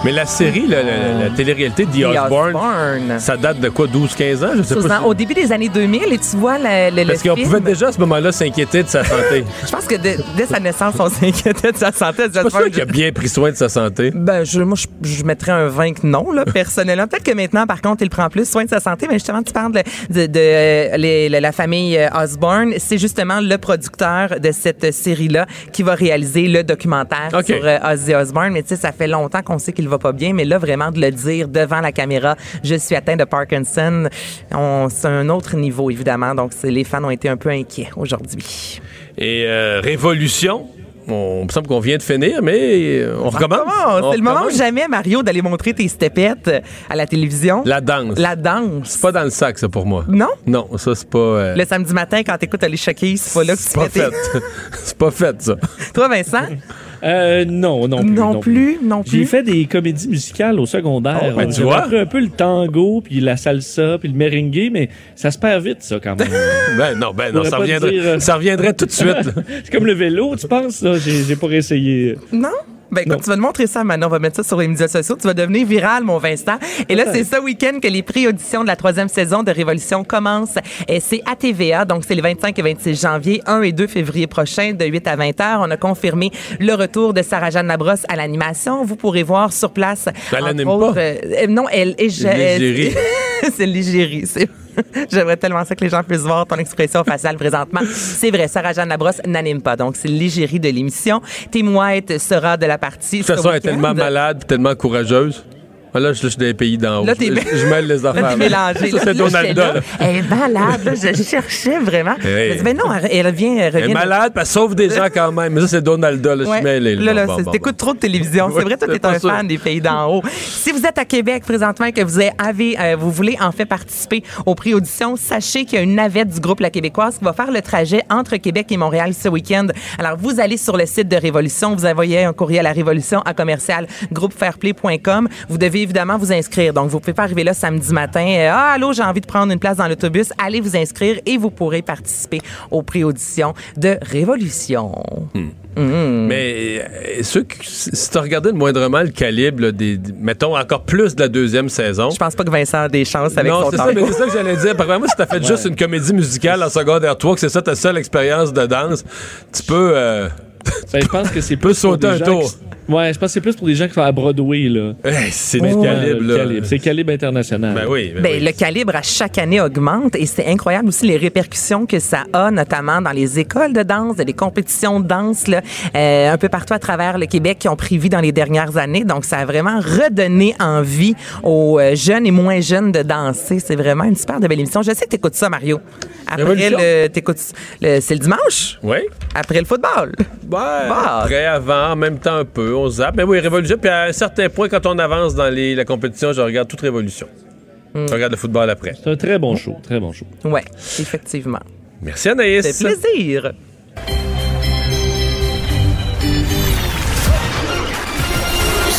Mais la série, la, la- la télé-réalité The Osbourne. ça date de quoi, 12-15 ans? Je sais pas. Au début des années 2000 et tu vois le, Parce qu'on pouvait déjà à ce moment-là s'inquiéter de sa santé. *laughs* Je pense que dès, dès sa naissance, on s'inquiétait de sa santé. Je suis pas sûr qu'il a bien pris soin de sa santé. Ben, je, moi, je, je mettrais un 20 que non, là, personnellement. Peut-être que maintenant, par contre, il prend plus soin de sa santé, mais justement, tu parles de, de, de, euh, les- la famille euh, Osborne. C'est justement le producteur de cette série-là qui va réaliser le documentaire sur euh, Ozzy Osbourne. Mais tu sais, ça fait longtemps qu'on sait qu'il va pas bien, mais là, vraiment, de le dire devant la caméra, je suis atteint de Parkinson, on- c'est un autre niveau, évidemment. Donc, les fans ont été un peu inquiets aujourd'hui. Et euh, Révolution, on me semble qu'on vient de finir, mais euh, on recommence. C'est le moment jamais, Mario, d'aller montrer tes stepettes euh, à la télévision. La danse. La danse. C'est pas dans le sac, ça, pour moi. Non? Non, ça, c'est pas... euh, Le samedi matin, quand t'écoutes les Chucky, c'est pas là que tu c'est pas fait. *laughs* c'est pas fait, ça. Toi, Vincent? *laughs* Euh, non, non plus. Non plus, non J'ai plus. fait des comédies musicales au secondaire. Oh, ben, tu vois. un peu le tango, puis la salsa, puis le merengue, mais ça se perd vite, ça, quand même. *laughs* Ben non, ben non, ça reviendrait, dire, euh, ça reviendrait tout de suite. *laughs* C'est comme le vélo, tu penses? là? J'ai j'ai pas essayé. Non? Ben écoute, Non. tu vas te montrer ça maintenant. On va mettre ça sur les médias sociaux. Tu vas devenir viral, mon Vincent. Et là, c'est ce week-end que les pré-auditions de la troisième saison de Révolution commencent. Et c'est à TVA. Donc, c'est les 25 et 26 janvier, 1 et 2 février prochains, de 8 à 20 heures. On a confirmé le retour de Sarah-Jeanne Labrosse à l'animation. Vous pourrez voir sur place. Elle entre anime autres, pas. euh, non, elle est... C'est l'égérie. *laughs* C'est- *laughs* J'aimerais tellement ça que les gens puissent voir ton expression faciale présentement. C'est vrai, Sarah-Jeanne Labrosse n'anime pas. Donc, c'est l'égérie de l'émission. Tim White sera de la partie. De toute façon, elle est tellement malade, tellement courageuse. Ah, Là, je je suis des pays d'en haut. Là, t'es je, je mêle les *laughs* affaires. Là, mélangé. Ça, c'est là. Elle est malade. là. Je cherchais vraiment. Je me dis, ben non, elle, elle revient. Elle Elle est revient de- malade, elle sauve des gens quand même. Mais ça, c'est Donalda. Là, je Ouais. suis mêlé. Là, là, Bon, c'est- bon, t'écoutes bon. trop de télévision. C'est vrai, toi, t'es un sûr. fan des pays d'en haut. Si vous êtes à Québec présentement et que vous avez, euh, vous voulez en fait participer au prix audition, sachez qu'il y a une navette du groupe La Québécoise qui va faire le trajet entre Québec et Montréal ce week-end. Alors, vous allez sur le site de Révolution, vous envoyez un courriel à Révolution à commercial groupefairplay.com. Vous devez évidemment vous inscrire. Donc, vous pouvez pas arriver là samedi matin. euh, ah, allô, j'ai envie de prendre une place dans l'autobus. Allez vous inscrire et vous pourrez participer au prix audition de Révolution. Mm. Mais euh, ceux qui- si tu regardais le moindrement le calibre, là, des, mettons encore plus de la deuxième saison. Je pense pas que Vincent a des chances avec non, son c'est ça, tango. mais c'est ça que j'allais dire. Par exemple, si t'as fait juste une comédie musicale en secondaire 3, que c'est ça ta seule expérience de danse, tu peux. euh, Ben, je pense que c'est *laughs* plus sauter des un gens tour. qui- Ouais, je pense que c'est plus pour des gens qui sont à Broadway, là. hey, c'est Ouais, du calibre, le là. calibre. C'est calibre international. Ben oui, ben Ben, oui. Le calibre à chaque année augmente et c'est incroyable aussi les répercussions que ça a, notamment dans les écoles de danse, des compétitions de danse là, euh, un peu partout à travers le Québec qui ont pris vie dans les dernières années. Donc, ça a vraiment redonné envie aux euh, jeunes et moins jeunes de danser. C'est vraiment une super de belle émission. Je sais que tu écoutes ça, Mario. Après, le, t'écoutes, le, c'est le dimanche, Oui. après le football. Ben, Bah. après, avant, en même temps un peu, on zappe. Mais oui, Révolution. Puis à un certain point, quand on avance dans les- la compétition, je regarde toute Révolution. Je regarde le football après. C'est un très bon show, très bon show. Ouais, effectivement. Merci Anaïs. C'est plaisir.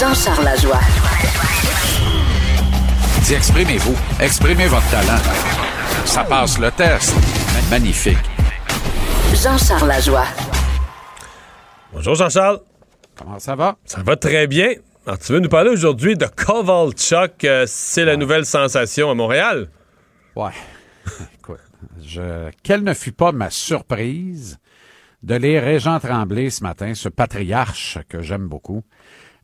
Jean-Charles Lajoie. Dis, exprimez-vous. Exprimez votre talent. Ça passe le test. Magnifique. Jean-Charles Lajoie. Bonjour Jean-Charles. Comment ça va? Ça va très bien. Alors, tu veux nous parler aujourd'hui de Kovalchuk. euh, c'est la nouvelle sensation à Montréal. Ouais. *laughs* Écoute, je... quelle ne fut pas ma surprise de lire Régent Tremblay ce matin, ce patriarche que j'aime beaucoup,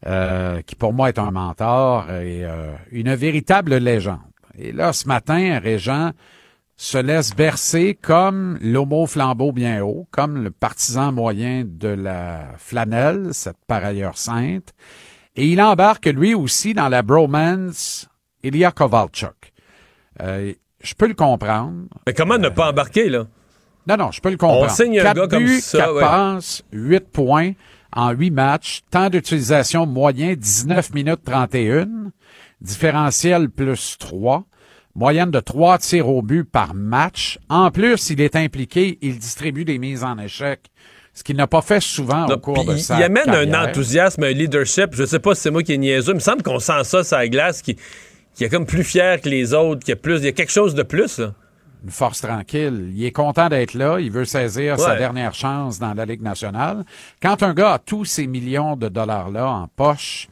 euh, qui pour moi est un mentor et euh, une véritable légende. Et là, ce matin, Régent se laisse bercer comme l'homo flambeau bien haut, comme le partisan moyen de la flanelle, cette par ailleurs sainte, et il embarque lui aussi dans la bromance Ilya Kovalchuk. Euh, je peux le comprendre. Mais comment ne pas embarquer, là? Non, non, je peux le comprendre. On signe un Quatre gars comme buts, ça, quatre ouais. passes, 8 points en 8 matchs, temps d'utilisation moyen 19 minutes 31, différentiel plus 3, moyenne de 3 tirs au but par match. En plus, il est impliqué, il distribue des mises en échec, ce qu'il n'a pas fait souvent au cours de sa il amène carrière. un enthousiasme, un leadership. Je sais pas si c'est moi qui est niaiseux. Il me semble qu'on sent ça sur la glace, qui, qui est comme plus fier que les autres, qui a plus, il y a quelque chose de plus. Là. une force tranquille. Il est content d'être là. Il veut saisir sa dernière chance dans la Ligue nationale. Quand un gars a tous ces millions de dollars-là en poche,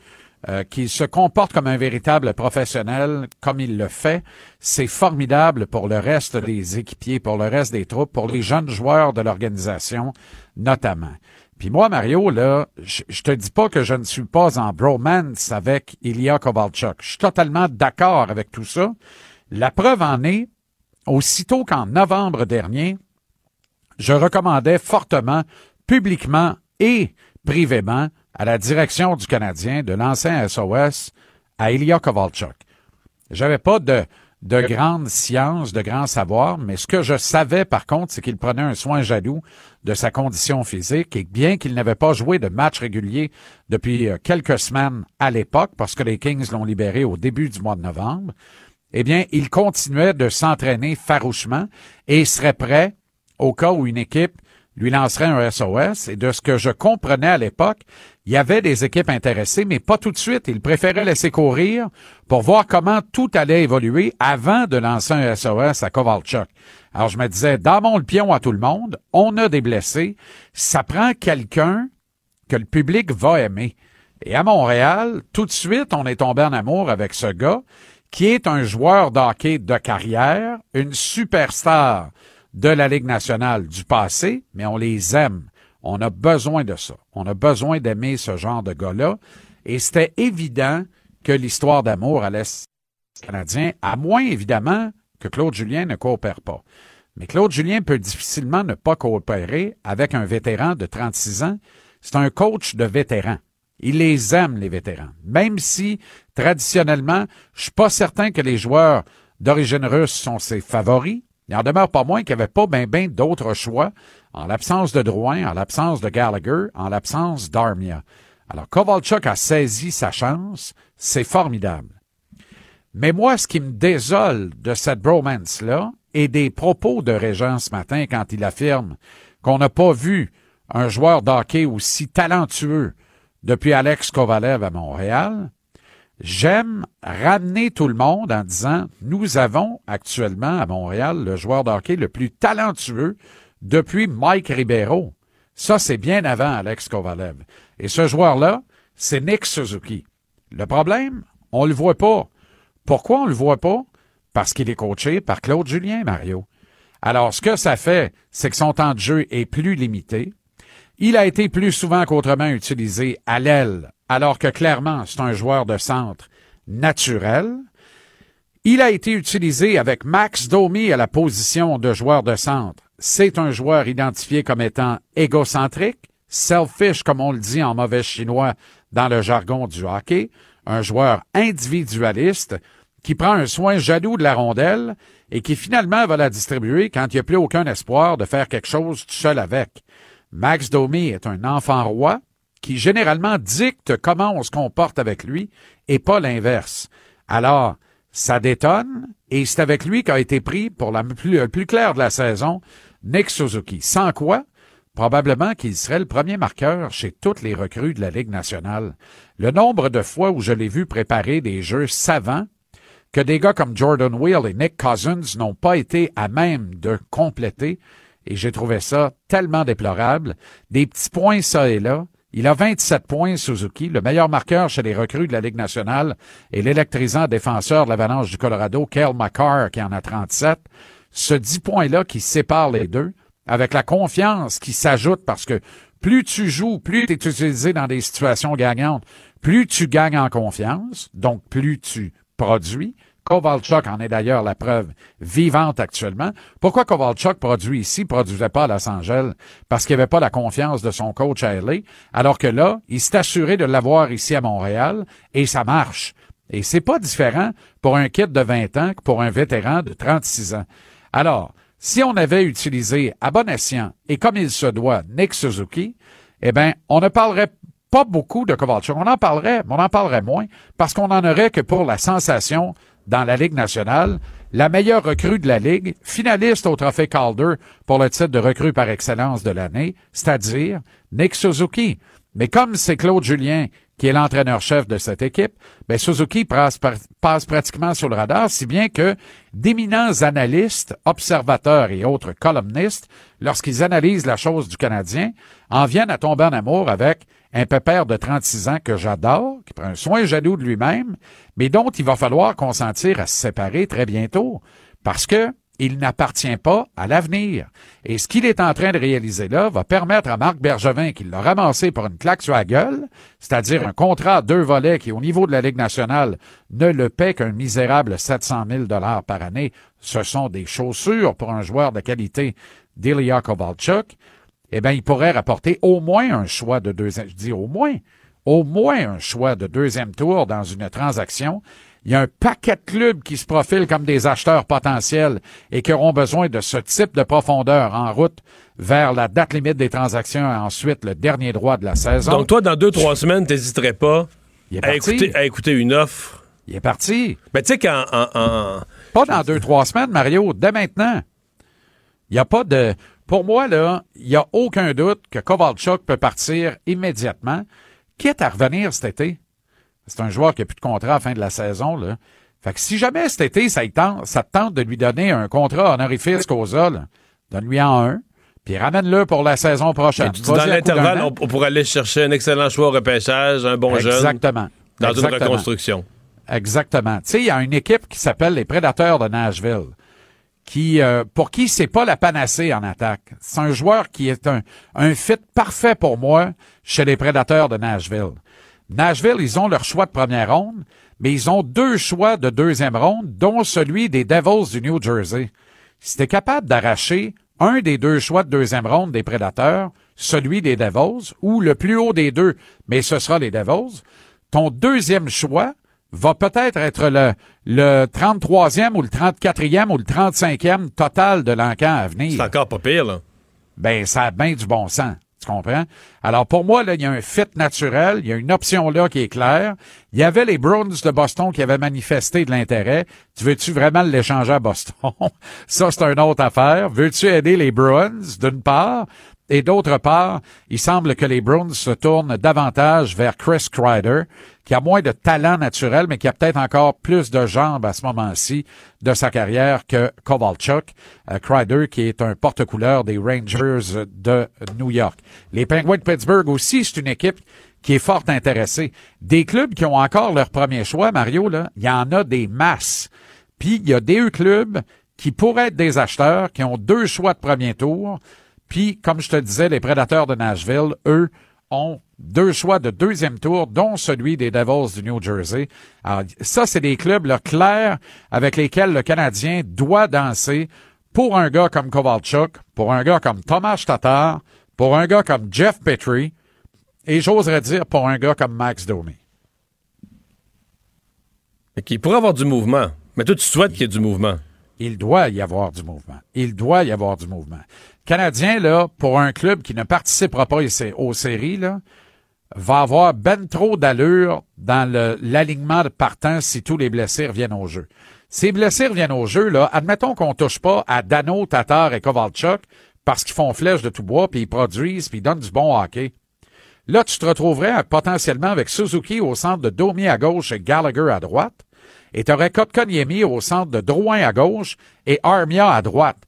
euh, qu'il se comporte comme un véritable professionnel, comme il le fait, c'est formidable pour le reste des équipiers, pour le reste des troupes, pour les jeunes joueurs de l'organisation, notamment. Puis moi, Mario, là, je, te dis pas que je ne suis pas en bromance avec Ilya Kovalchuk. Je suis totalement d'accord avec tout ça. La preuve en est, aussitôt qu'en novembre dernier, je recommandais fortement, publiquement et privément, à la direction du Canadien de l'ancien SOS à Ilya Kovalchuk. J'avais pas de, de grande science, de grand savoir, mais ce que je savais par contre, c'est qu'il prenait un soin jaloux de sa condition physique et bien qu'il n'avait pas joué de match régulier depuis euh, quelques semaines à l'époque, parce que les Kings l'ont libéré au début du mois de novembre, eh bien, il continuait de s'entraîner farouchement et serait prêt au cas où une équipe lui lancerait un SOS. Et de ce que je comprenais à l'époque, il y avait des équipes intéressées, mais pas tout de suite. Il préférait laisser courir pour voir comment tout allait évoluer avant de lancer un SOS à Kovalchuk. Alors, je me disais, damons le pion à tout le monde. On a des blessés. Ça prend quelqu'un que le public va aimer. Et à Montréal, tout de suite, on est tombé en amour avec ce gars qui est un joueur d'hockey de carrière, une superstar de la Ligue nationale du passé, mais on les aime. On a besoin de ça. On a besoin d'aimer ce genre de gars-là. Et c'était évident que l'histoire d'amour allait canadien, à moins évidemment que Claude Julien ne coopère pas. Mais Claude Julien peut difficilement ne pas coopérer avec un vétéran de 36 ans. C'est un coach de vétérans. Il les aime, les vétérans. Même si, traditionnellement, je suis pas certain que les joueurs d'origine russe sont ses favoris. Il en demeure pas moins qu'il n'y avait pas ben ben d'autres choix en l'absence de Drouin, en l'absence de Gallagher, en l'absence d'Armia. Alors, Kovalchuk a saisi sa chance. C'est formidable. Mais moi, ce qui me désole de cette bromance-là et des propos de Régent ce matin quand il affirme qu'on n'a pas vu un joueur d'hockey aussi talentueux depuis Alex Kovalev à Montréal, j'aime ramener tout le monde en disant nous avons actuellement à Montréal le joueur d'hockey le plus talentueux depuis Mike Ribeiro. Ça, c'est bien avant Alex Kovalev. Et ce joueur-là, c'est Nick Suzuki. Le problème, on le voit pas. Pourquoi on le voit pas? Parce qu'il est coaché par Claude Julien, Mario. Alors, ce que ça fait, c'est que son temps de jeu est plus limité. Il a été plus souvent qu'autrement utilisé à l'aile, alors que clairement, c'est un joueur de centre naturel. Il a été utilisé avec Max Domi à la position de joueur de centre. C'est un joueur identifié comme étant égocentrique, selfish, comme on le dit en mauvais chinois dans le jargon du hockey, un joueur individualiste qui prend un soin jaloux de la rondelle et qui finalement va la distribuer quand il n'y a plus aucun espoir de faire quelque chose tout seul avec. Max Domi est un enfant roi qui généralement dicte comment on se comporte avec lui et pas l'inverse. Alors, ça détonne et c'est avec lui qu'a été pris pour la plus, le plus clair de la saison Nick Suzuki. Sans quoi, probablement qu'il serait le premier marqueur chez toutes les recrues de la Ligue nationale. Le nombre de fois où je l'ai vu préparer des jeux savants que des gars comme Jordan Wheel et Nick Cousins n'ont pas été à même de compléter, et j'ai trouvé ça tellement déplorable. Des petits points ça et là, Il a 27 points, Suzuki, le meilleur marqueur chez les recrues de la Ligue nationale et l'électrisant défenseur de l'Avalanche du Colorado, Kel McCarr, qui en a 37. Ce 10 points-là qui sépare les deux, avec la confiance qui s'ajoute parce que plus tu joues, plus tu es utilisé dans des situations gagnantes, plus tu gagnes en confiance, donc plus tu produis. Kovalchuk en est d'ailleurs la preuve vivante actuellement. Pourquoi Kovalchuk produit ici, produisait pas à Los Angeles? Parce qu'il avait pas la confiance de son coach à alors que là, il s'est assuré de l'avoir ici à Montréal et ça marche. Et c'est pas différent pour un kid de 20 ans que pour un vétéran de 36 ans. Alors, si on avait utilisé à bon escient et comme il se doit Nick Suzuki, eh ben, on ne parlerait pas beaucoup de Kovalchuk. On en parlerait, mais on en parlerait moins parce qu'on en aurait que pour la sensation dans la Ligue nationale, la meilleure recrue de la Ligue, finaliste au trophée Calder pour le titre de recrue par excellence de l'année, c'est-à-dire Nick Suzuki. Mais comme c'est Claude Julien qui est l'entraîneur-chef de cette équipe, ben Suzuki passe, pratiquement sur le radar, si bien que d'éminents analystes, observateurs et autres columnistes, lorsqu'ils analysent la chose du Canadien, en viennent à tomber en amour avec un pépère de 36 ans que j'adore, qui prend un soin jaloux de lui-même, mais dont il va falloir consentir à se séparer très bientôt, parce que il n'appartient pas à l'avenir. Et ce qu'il est en train de réaliser là va permettre à Marc Bergevin, qui l'a ramassé pour une claque sur la gueule, c'est-à-dire un contrat à deux volets qui, au niveau de la Ligue nationale, ne le paie qu'un misérable 700 000 dollars par année. Ce sont des chaussures pour un joueur de qualité d'Ilya Kovalchuk. Eh bien, il pourrait rapporter au moins un choix de deuxième, je dis au moins, au moins un choix de deuxième tour dans une transaction il y a un paquet de clubs qui se profilent comme des acheteurs potentiels et qui auront besoin de ce type de profondeur en route vers la date limite des transactions et ensuite le dernier droit de la saison. Donc toi, dans deux, trois semaines, t'hésiterais pas à écouter, à écouter, une offre? Il est parti. Mais tu sais qu'en... Pas dans deux, trois semaines, Mario, dès maintenant. Il n'y a pas de... Pour moi, là, il n'y a aucun doute que Kovalchuk peut partir immédiatement, quitte à revenir cet été. C'est un joueur qui a plus de contrat à la fin de la saison, là. Fait que si jamais cet été, ça, tente, ça te tente de lui donner un contrat honorifique causa, donne-lui en un, puis ramène-le pour la saison prochaine. dans l'intervalle, on, pourrait aller chercher un excellent choix au repêchage, un bon jeune. Exactement. Dans une reconstruction. Exactement. Tu sais, il y a une équipe qui s'appelle les Prédateurs de Nashville, qui, euh, pour qui c'est pas la panacée en attaque. C'est un joueur qui est un, un fit parfait pour moi chez les Prédateurs de Nashville. Nashville, ils ont leur choix de première ronde, mais ils ont deux choix de deuxième ronde, dont celui des Devils du New Jersey. Si t'es capable d'arracher un des deux choix de deuxième ronde des Prédateurs, celui des Devils, ou le plus haut des deux, mais ce sera les Devils, ton deuxième choix va peut-être être le, le 33e ou le 34e ou le 35e total de l'encan à venir. C'est encore pas pire, là. Ben, ça a bien du bon sens. Tu comprends? Alors, pour moi, là, il y a un fit naturel. Il y a une option là qui est claire. Il y avait les Bruins de Boston qui avaient manifesté de l'intérêt. Tu veux-tu vraiment l'échanger à Boston? *laughs* Ça, c'est une autre affaire. Veux-tu aider les Bruins, d'une part? Et d'autre part, il semble que les Browns se tournent davantage vers Chris Kreider, qui a moins de talent naturel, mais qui a peut-être encore plus de jambes à ce moment-ci de sa carrière que Kovalchuk. Euh, Kreider, qui est un porte-couleur des Rangers de New York. Les Penguins de Pittsburgh aussi, c'est une équipe qui est fort intéressée. Des clubs qui ont encore leur premier choix, Mario, il y en a des masses. Puis il y a des clubs qui pourraient être des acheteurs, qui ont deux choix de premier tour, puis, comme je te disais, les prédateurs de Nashville, eux, ont deux choix de deuxième tour, dont celui des Devils du New Jersey. Alors, ça, c'est des clubs là, clairs avec lesquels le Canadien doit danser pour un gars comme Kovalchuk, pour un gars comme Thomas Tatar, pour un gars comme Jeff Petrie, et j'oserais dire pour un gars comme Max Domi. Il pourrait avoir du mouvement. Mais toi, tu souhaites qu'il y ait du mouvement. Il doit y avoir du mouvement. Il doit y avoir du mouvement. Canadien, là, pour un club qui ne participera pas aux séries, là, va avoir ben trop d'allure dans l'alignement de partant si tous les blessés reviennent au jeu. Les blessés reviennent au jeu, là, admettons qu'on touche pas à Dano, Tatar et Kovalchuk parce qu'ils font flèche de tout bois, puis ils produisent, puis ils donnent du bon hockey. Là, tu te retrouverais potentiellement avec Suzuki au centre de Domi à gauche et Gallagher à droite, et tu aurais Kotkaniemi au centre de Drouin à gauche et Armia à droite.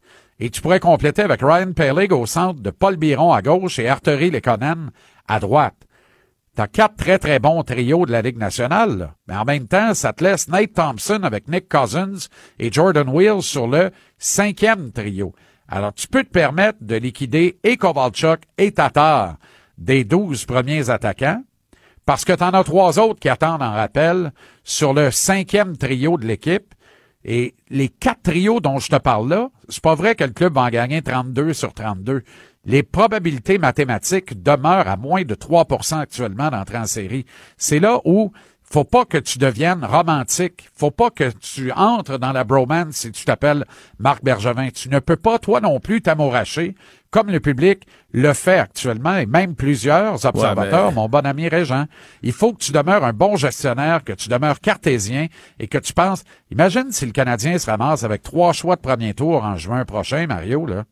Et tu pourrais compléter avec Ryan Pellig au centre de Paul Biron à gauche et Arthurie Lekonen à droite. T'as quatre très, très bons trios de la Ligue nationale. là. Mais en même temps, ça te laisse Nate Thompson avec Nick Cousins et Jordan Wills sur le cinquième trio. Alors, tu peux te permettre de liquider et Kovalchuk et Tatar des douze premiers attaquants parce que tu en as trois autres qui attendent en rappel sur le cinquième trio de l'équipe. Et les quatre trios dont je te parle là, c'est pas vrai que le club va en gagner 32 sur 32. Les probabilités mathématiques demeurent à moins de 3% actuellement d'entrer en série. C'est là où faut pas que tu deviennes romantique. Faut pas que tu entres dans la bromance si tu t'appelles Marc Bergevin. Tu ne peux pas, toi non plus, t'amouracher comme le public le fait actuellement et même plusieurs observateurs, Ouais, mais- mon bon ami Régent. Il faut que tu demeures un bon gestionnaire, que tu demeures cartésien et que tu penses, imagine si le Canadien se ramasse avec trois choix de premier tour en juin prochain, Mario, là.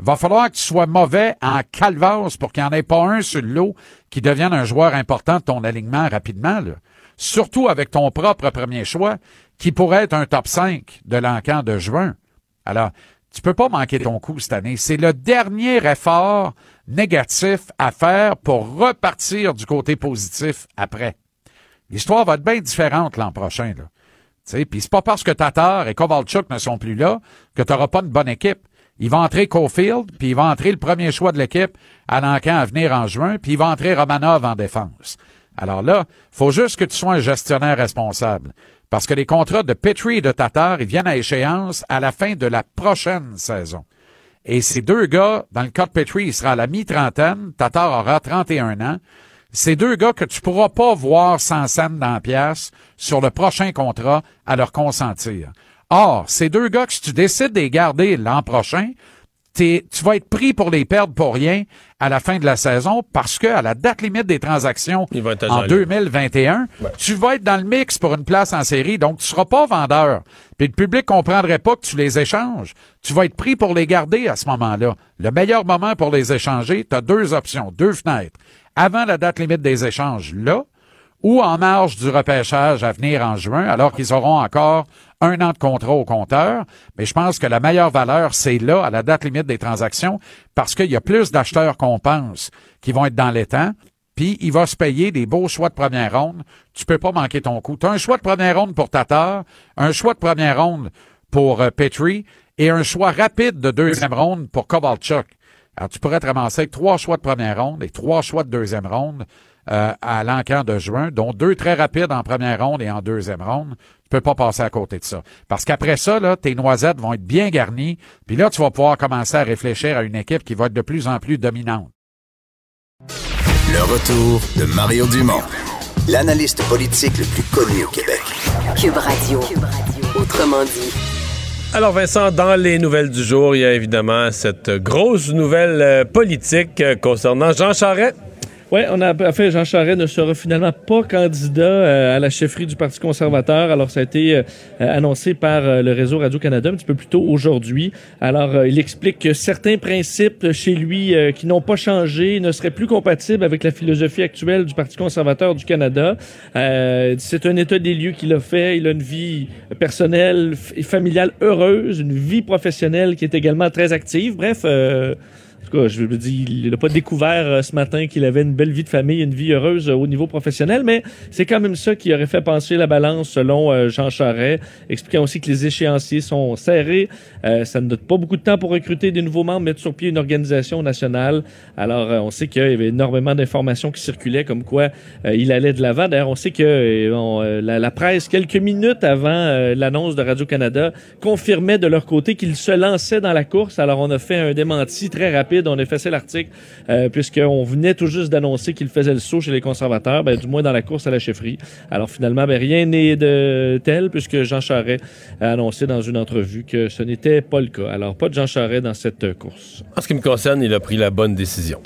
Il va falloir que tu sois mauvais en calvasse pour qu'il n'y en ait pas un sur le lot qui devienne un joueur important de ton alignement rapidement. Là. Surtout avec ton propre premier choix, qui pourrait être un top 5 de l'encan de juin. Alors, tu peux pas manquer ton coup cette année. C'est le dernier effort négatif à faire pour repartir du côté positif après. L'histoire va être bien différente l'an prochain. Là. Puis c'est pas parce que Tatar et Kovalchuk ne sont plus là que tu n'auras pas une bonne équipe. Il va entrer Cofield, puis il va entrer le premier choix de l'équipe à l'encan à venir en juin, puis il va entrer Romanov en défense. Alors là, faut juste que tu sois un gestionnaire responsable. Parce que les contrats de Petrie et de Tatar, ils viennent à échéance à la fin de la prochaine saison. Et ces deux gars, dans le cas de Petrie, il sera à la mi-trentaine, Tatar aura 31 ans. Ces deux gars que tu pourras pas voir sans scène dans la pièce sur le prochain contrat à leur consentir. Or, ces deux gars que si tu décides de garder l'an prochain, tu vas être pris pour les perdre pour rien à la fin de la saison parce que à la date limite des transactions en agent 2021, tu vas être dans le mix pour une place en série, donc tu seras pas vendeur. Puis le public comprendrait pas que tu les échanges. Tu vas être pris pour les garder à ce moment-là. Le meilleur moment pour les échanger, tu as deux options, deux fenêtres. Avant la date limite des échanges, là, ou en marge du repêchage à venir en juin, alors qu'ils auront encore un an de contrat au compteur. Mais je pense que la meilleure valeur, c'est là, à la date limite des transactions, parce qu'il y a plus d'acheteurs qu'on pense qui vont être dans les temps. Puis il va se payer des beaux choix de première ronde. Tu peux pas manquer ton coup. Tu un choix de première ronde pour Tatar, un choix de première ronde pour euh, Petrie et un choix rapide de deuxième ronde pour Kovalchuk. Alors, tu pourrais te ramasser avec trois choix de première ronde et trois choix de deuxième ronde euh, à l'encan de juin, dont deux très rapides en première ronde et en deuxième ronde. Tu peux pas passer à côté de ça. Parce qu'après ça, là, tes noisettes vont être bien garnies, puis là, tu vas pouvoir commencer à réfléchir à une équipe qui va être de plus en plus dominante. Le retour de Mario Dumont, l'analyste politique le plus connu au Québec. Cube Radio. Autrement dit. Alors Vincent, dans les nouvelles du jour, il y a évidemment cette grosse nouvelle euh, politique euh, concernant Jean Charest. Oui, on a en fait Jean Charest ne sera finalement pas candidat euh, à la chefferie du Parti conservateur. Alors ça a été euh, annoncé par euh, le réseau Radio Canada un petit peu plus tôt aujourd'hui. Alors euh, il explique que certains principes chez lui euh, qui n'ont pas changé ne seraient plus compatibles avec la philosophie actuelle du Parti conservateur du Canada. Euh, c'est un état des lieux qu'il a fait. Il a une vie personnelle et familiale heureuse, une vie professionnelle qui est également très active. Bref. En tout cas, je veux dire, il n'a pas découvert euh, ce matin qu'il avait une belle vie de famille, une vie heureuse euh, au niveau professionnel, mais c'est quand même ça qui aurait fait pencher la balance selon euh, Jean Charest, expliquant aussi que les échéanciers sont serrés. Ça ne donne pas beaucoup de temps pour recruter des nouveaux membres, mettre sur pied une organisation nationale. Alors, on sait qu'il y avait énormément d'informations qui circulaient comme quoi il allait de l'avant. D'ailleurs, on sait que la, presse, quelques minutes avant l'annonce de Radio-Canada, confirmait de leur côté qu'il se lançait dans la course. Alors, on a fait un démenti très rapide. On a effacé l'article euh, puisqu'on venait tout juste d'annoncer qu'il faisait le saut chez les conservateurs, ben, du moins dans la course à la chefferie. Alors, finalement, ben, rien n'est de tel puisque Jean Charest a annoncé dans une entrevue que ce n'était pas le cas. Alors, pas de Jean Charest dans cette course. En ce qui me concerne, il a pris la bonne décision.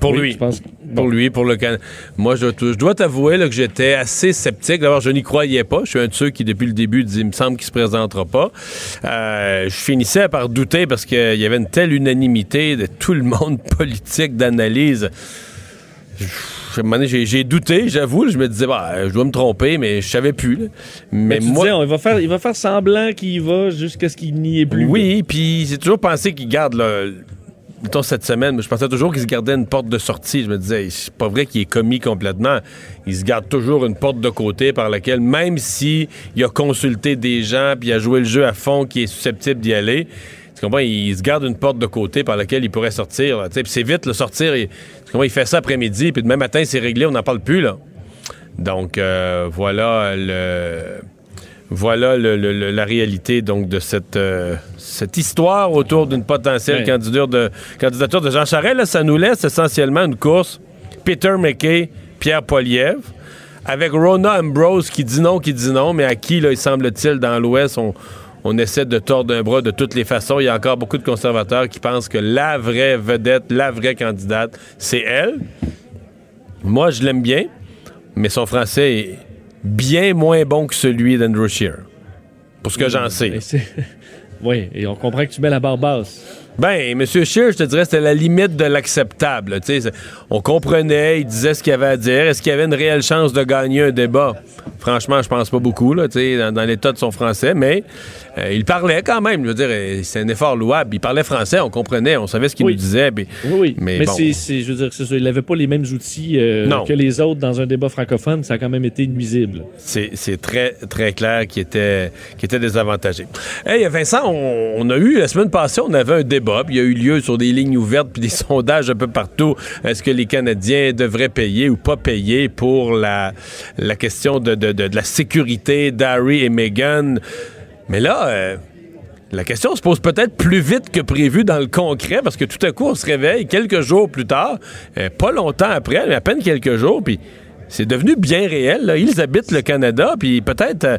Pour Oui, lui. je pense- Pour lui, pour le Canada. Moi, je, je dois t'avouer que j'étais assez sceptique. D'abord, je n'y croyais pas. Je suis un de ceux qui, depuis le début, dit il me semble qu'il se présentera pas. Euh, je finissais par douter parce qu'il y avait une telle unanimité de tout le monde *laughs* politique, d'analyse. Je- à un moment donné, J'ai j'ai douté, j'avoue. Je me disais, bah, je dois me tromper, mais je savais plus. là. Mais, Mais tu moi, disais, on- il, va faire, il va faire semblant qu'il y va jusqu'à ce qu'il n'y ait plus. oui, puis j'ai toujours pensé qu'il garde le. Cette semaine, je pensais toujours qu'il se gardait une porte de sortie. Je me disais, c'est pas vrai qu'il est commis complètement. Il se garde toujours une porte de côté par laquelle, même si il a consulté des gens puis a joué le jeu à fond qui est susceptible d'y aller, tu comprends, il se garde une porte de côté par laquelle il pourrait sortir. C'est vite, le sortir. Il, tu comprends, il fait ça après-midi, puis demain matin, c'est réglé, on n'en parle plus, là. Donc, euh, voilà le voilà le- le- le- la réalité donc de cette, euh, cette histoire autour d'une potentielle candidature de, candidature de Jean Charest. Là, ça nous laisse essentiellement une course Peter McKay, Pierre Poilievre, avec Rona Ambrose qui dit non, qui dit non, mais à qui, là, il semble-t-il, dans l'Ouest, on, on essaie de tordre un bras de toutes les façons. Il y a encore beaucoup de conservateurs qui pensent que la vraie vedette, la vraie candidate, c'est elle. Moi, je l'aime bien, mais son français est bien moins bon que celui d'Andrew Shear. Pour ce que j'en sais. *laughs* Oui, et on comprend que tu mets la barre basse. Ben, M. Scheer, je te dirais, c'était la limite de l'acceptable. On comprenait, il disait ce qu'il avait à dire. Est-ce qu'il y avait une réelle chance de gagner un débat? Franchement, je pense pas beaucoup, là, dans, dans l'état de son français, mais euh, il parlait quand même. Je veux dire, c'est un effort louable. Il parlait français, on comprenait, on savait ce qu'il Oui. nous disait. puis- Oui, oui. Mais, Mais, bon. c'est, je veux dire, c'est ça, il n'avait pas les mêmes outils euh, que les autres dans un débat francophone. Ça a quand même été nuisible. C'est c'est très, très clair qu'il était, qu'il était désavantagé. Hey, Vincent, on, on a eu, la semaine passée, on avait un débat, il y a eu lieu sur des lignes ouvertes, puis des *laughs* sondages un peu partout. Est-ce que les Canadiens devraient payer ou pas payer pour la, question de, la sécurité d'Harry et Meghan? Mais là, euh, la question se pose peut-être plus vite que prévu dans le concret, parce que tout à coup, on se réveille quelques jours plus tard, euh, pas longtemps après, mais à peine quelques jours, puis c'est devenu bien réel. Ils habitent le Canada, puis peut-être euh,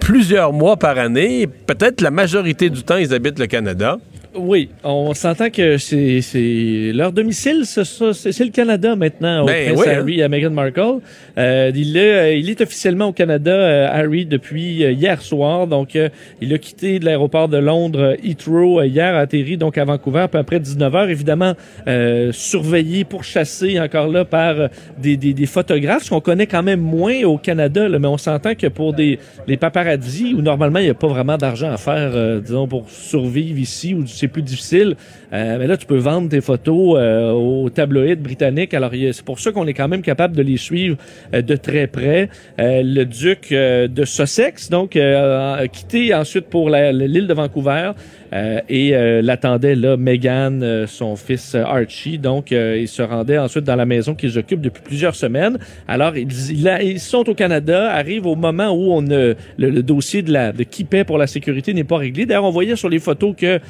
plusieurs mois par année, peut-être la majorité du temps, ils habitent le Canada. Oui, on s'entend que c'est, c'est leur domicile, c'est, ça, c'est, le Canada maintenant, au Ben prince oui, hein. Harry et à Meghan Markle. Euh, il, est, euh, il est officiellement au Canada, euh, Harry, depuis euh, hier soir. Donc, euh, il a quitté de l'aéroport de Londres, Heathrow, hier, atterri donc à Vancouver, puis après 19 heures, évidemment, euh, surveillé, pourchassé encore là par des, des, des photographes, ce qu'on connaît quand même moins au Canada, là, mais on s'entend que pour des les paparazzi, où normalement il n'y a pas vraiment d'argent à faire, disons, pour survivre ici, où c'est plus difficile, euh, mais là, tu peux vendre tes photos euh, aux tabloïds britanniques. Alors, c'est pour ça qu'on est quand même capable de les suivre euh, de très près. Euh, le duc euh, de Sussex, donc, euh, a quitté ensuite pour l'île de Vancouver. et l'attendait là Meghan, son fils Archie. Donc, il se rendait ensuite dans la maison qu'ils occupent depuis plusieurs semaines. Alors, ils, ils sont au Canada, arrivent au moment où on le, le dossier de, la, de qui paie pour la sécurité n'est pas réglé. D'ailleurs, on voyait sur les photos que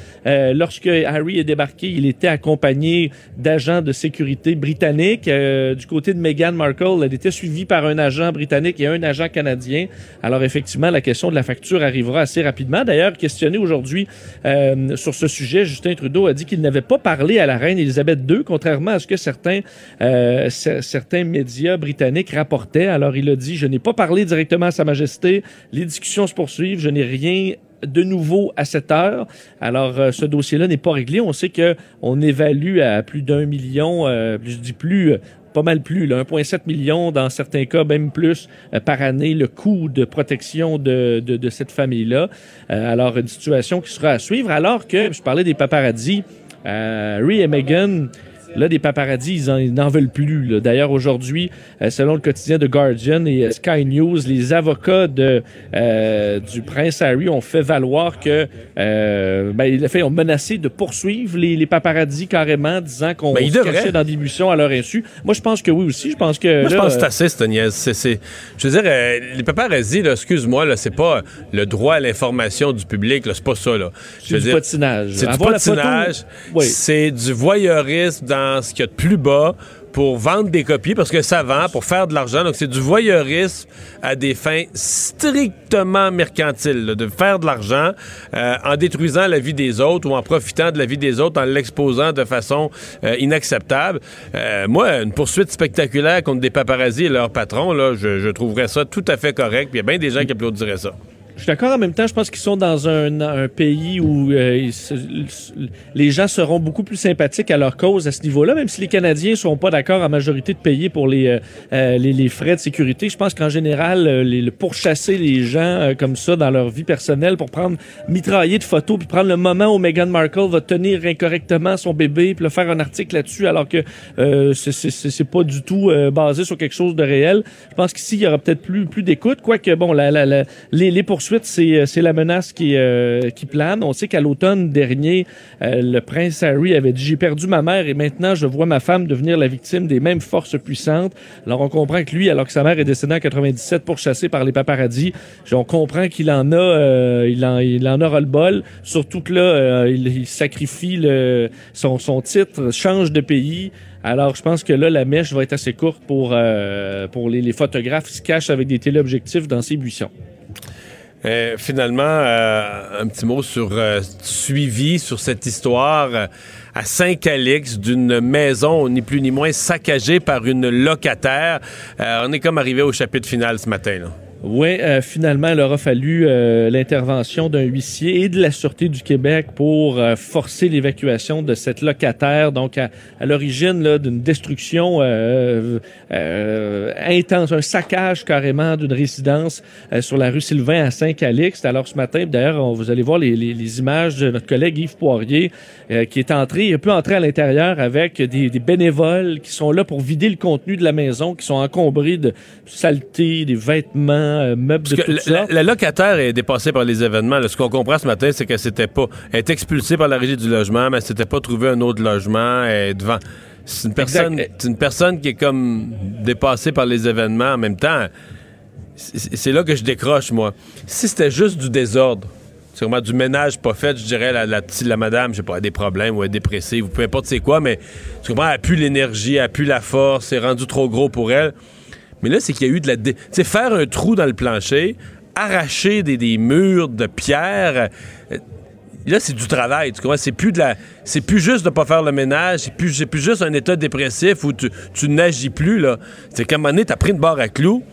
lorsque Harry est il était accompagné d'agents de sécurité britanniques. Euh, du côté de Meghan Markle, elle était suivie par un agent britannique et un agent canadien. Alors, effectivement, la question de la facture arrivera assez rapidement. D'ailleurs, questionné aujourd'hui euh, sur ce sujet, Justin Trudeau a dit qu'il n'avait pas parlé à la reine Elisabeth II, contrairement à ce que certains, euh, cer- certains médias britanniques rapportaient. Alors, il a dit, je n'ai pas parlé directement à Sa Majesté. Les discussions se poursuivent. Je n'ai rien de nouveau à cette heure. Alors, euh, ce dossier-là n'est pas réglé. On sait que on évalue à plus d'un million, euh, je dis plus, euh, pas mal plus, là, 1,7 million dans certains cas, même plus euh, par année, le coût de protection de, de, cette famille-là. Alors, une situation qui sera à suivre. Alors que, je parlais des paparazzis, Harry et Meghan, Là, des paparazzis, ils en- ils n'en veulent plus. D'ailleurs, aujourd'hui, euh, selon le quotidien de Guardian et euh, Sky News, les avocats de, euh, du prince Harry ont fait valoir que, euh, ben, ils fait, ont menacé de poursuivre les, les paparazzis carrément, disant qu'on Ben, se cachait dans des buissons à leur insu. Moi, je pense que oui aussi. Je pense que Moi, je pense que c'est assez, cette niaise. Je veux dire, euh, les paparazzi, excuse-moi, là, c'est pas le droit à l'information du public, c'est pas ça, là. C'est du dire, patinage. C'est du patinage. Oui. C'est du voyeurisme dans ce qu'il y a de plus bas pour vendre des copies, parce que ça vend, pour faire de l'argent. Donc, c'est du voyeurisme à des fins strictement mercantiles, de faire de l'argent euh, en détruisant la vie des autres ou en profitant de la vie des autres, en l'exposant de façon euh, inacceptable. Euh, moi, une poursuite spectaculaire contre des paparazzis et leurs patrons, là, je, je trouverais ça tout à fait correct. Il y a bien des gens qui applaudiraient ça. Je suis d'accord en même temps, je pense qu'ils sont dans un, un pays où euh, les gens seront beaucoup plus sympathiques à leur cause à ce niveau-là, même si les Canadiens sont pas d'accord en majorité de payer pour les, euh, euh, les, frais de sécurité. Je pense qu'en général, euh, les, le- pourchasser les gens euh, comme ça dans leur vie personnelle pour prendre mitrailler de photos puis prendre le moment où Meghan Markle va tenir incorrectement son bébé puis le faire un article là-dessus alors que euh, c'est- pas du tout basé sur quelque chose de réel. Je pense qu'ici, il y aura peut-être plus, plus d'écoute, quoique, bon, la, la, la- les, les c'est euh, c'est la menace qui, euh, qui plane. On sait qu'à l'automne dernier, euh, le prince Harry avait dit « J'ai perdu ma mère et maintenant, je vois ma femme devenir la victime des mêmes forces puissantes. » Alors, on comprend que lui, alors que sa mère est décédée en 97 pourchassée par les paparazzis, on comprend qu'il en a, il en, il en aura le bol. Surtout que là, il, sacrifie son, titre, change de pays. Alors, je pense que là, la mèche va être assez courte pour, pour les, les photographes qui se cachent avec des téléobjectifs dans ces buissons. Finalement, euh, un petit mot sur euh, suivi sur cette histoire euh, à Saint-Calix d'une maison ni plus ni moins saccagée par une locataire. On est comme arrivé au chapitre final ce matin. Oui, euh, finalement, il aura fallu euh, l'intervention d'un huissier et de la Sûreté du Québec pour euh, forcer l'évacuation de cette locataire, donc à, à l'origine d'une destruction euh, euh, intense, un saccage carrément d'une résidence euh, sur la rue Sylvain à Saint-Calixte. Alors ce matin, d'ailleurs, vous allez voir les, les- les images de notre collègue Yves Poirier euh, qui est entré, il peut entrer à l'intérieur avec des, des bénévoles qui sont là pour vider le contenu de la maison, qui sont encombrés de saleté, des vêtements, euh, meubles de Parce que toutes la, sortes. la locataire est dépassée par les événements. là. Ce qu'on comprend ce matin, c'est que c'était pas. Elle est expulsée par la régie du logement, mais elle s'était pas trouvé un autre logement. Est devant. C'est une personne, c'est une personne qui est comme dépassée par les événements en même temps. C'est là que je décroche, moi. Si c'était juste du désordre, c'est vraiment du ménage pas fait, je dirais la, la, petite- la madame, je sais pas, elle a des problèmes ou elle est dépressive ou peu importe c'est quoi, mais comprends, elle a plus l'énergie, elle a plus la force, c'est rendu trop gros pour elle. Mais là, c'est qu'il y a eu de la. dé- sais, faire un trou dans le plancher, arracher des, des murs de pierre. euh, Là, c'est du travail, tu comprends? C'est plus de la. C'est plus juste de pas faire le ménage, c'est plus, c'est plus juste un état dépressif où tu, tu n'agis plus, là. C'est qu'à un moment donné, t'as pris une barre à clous,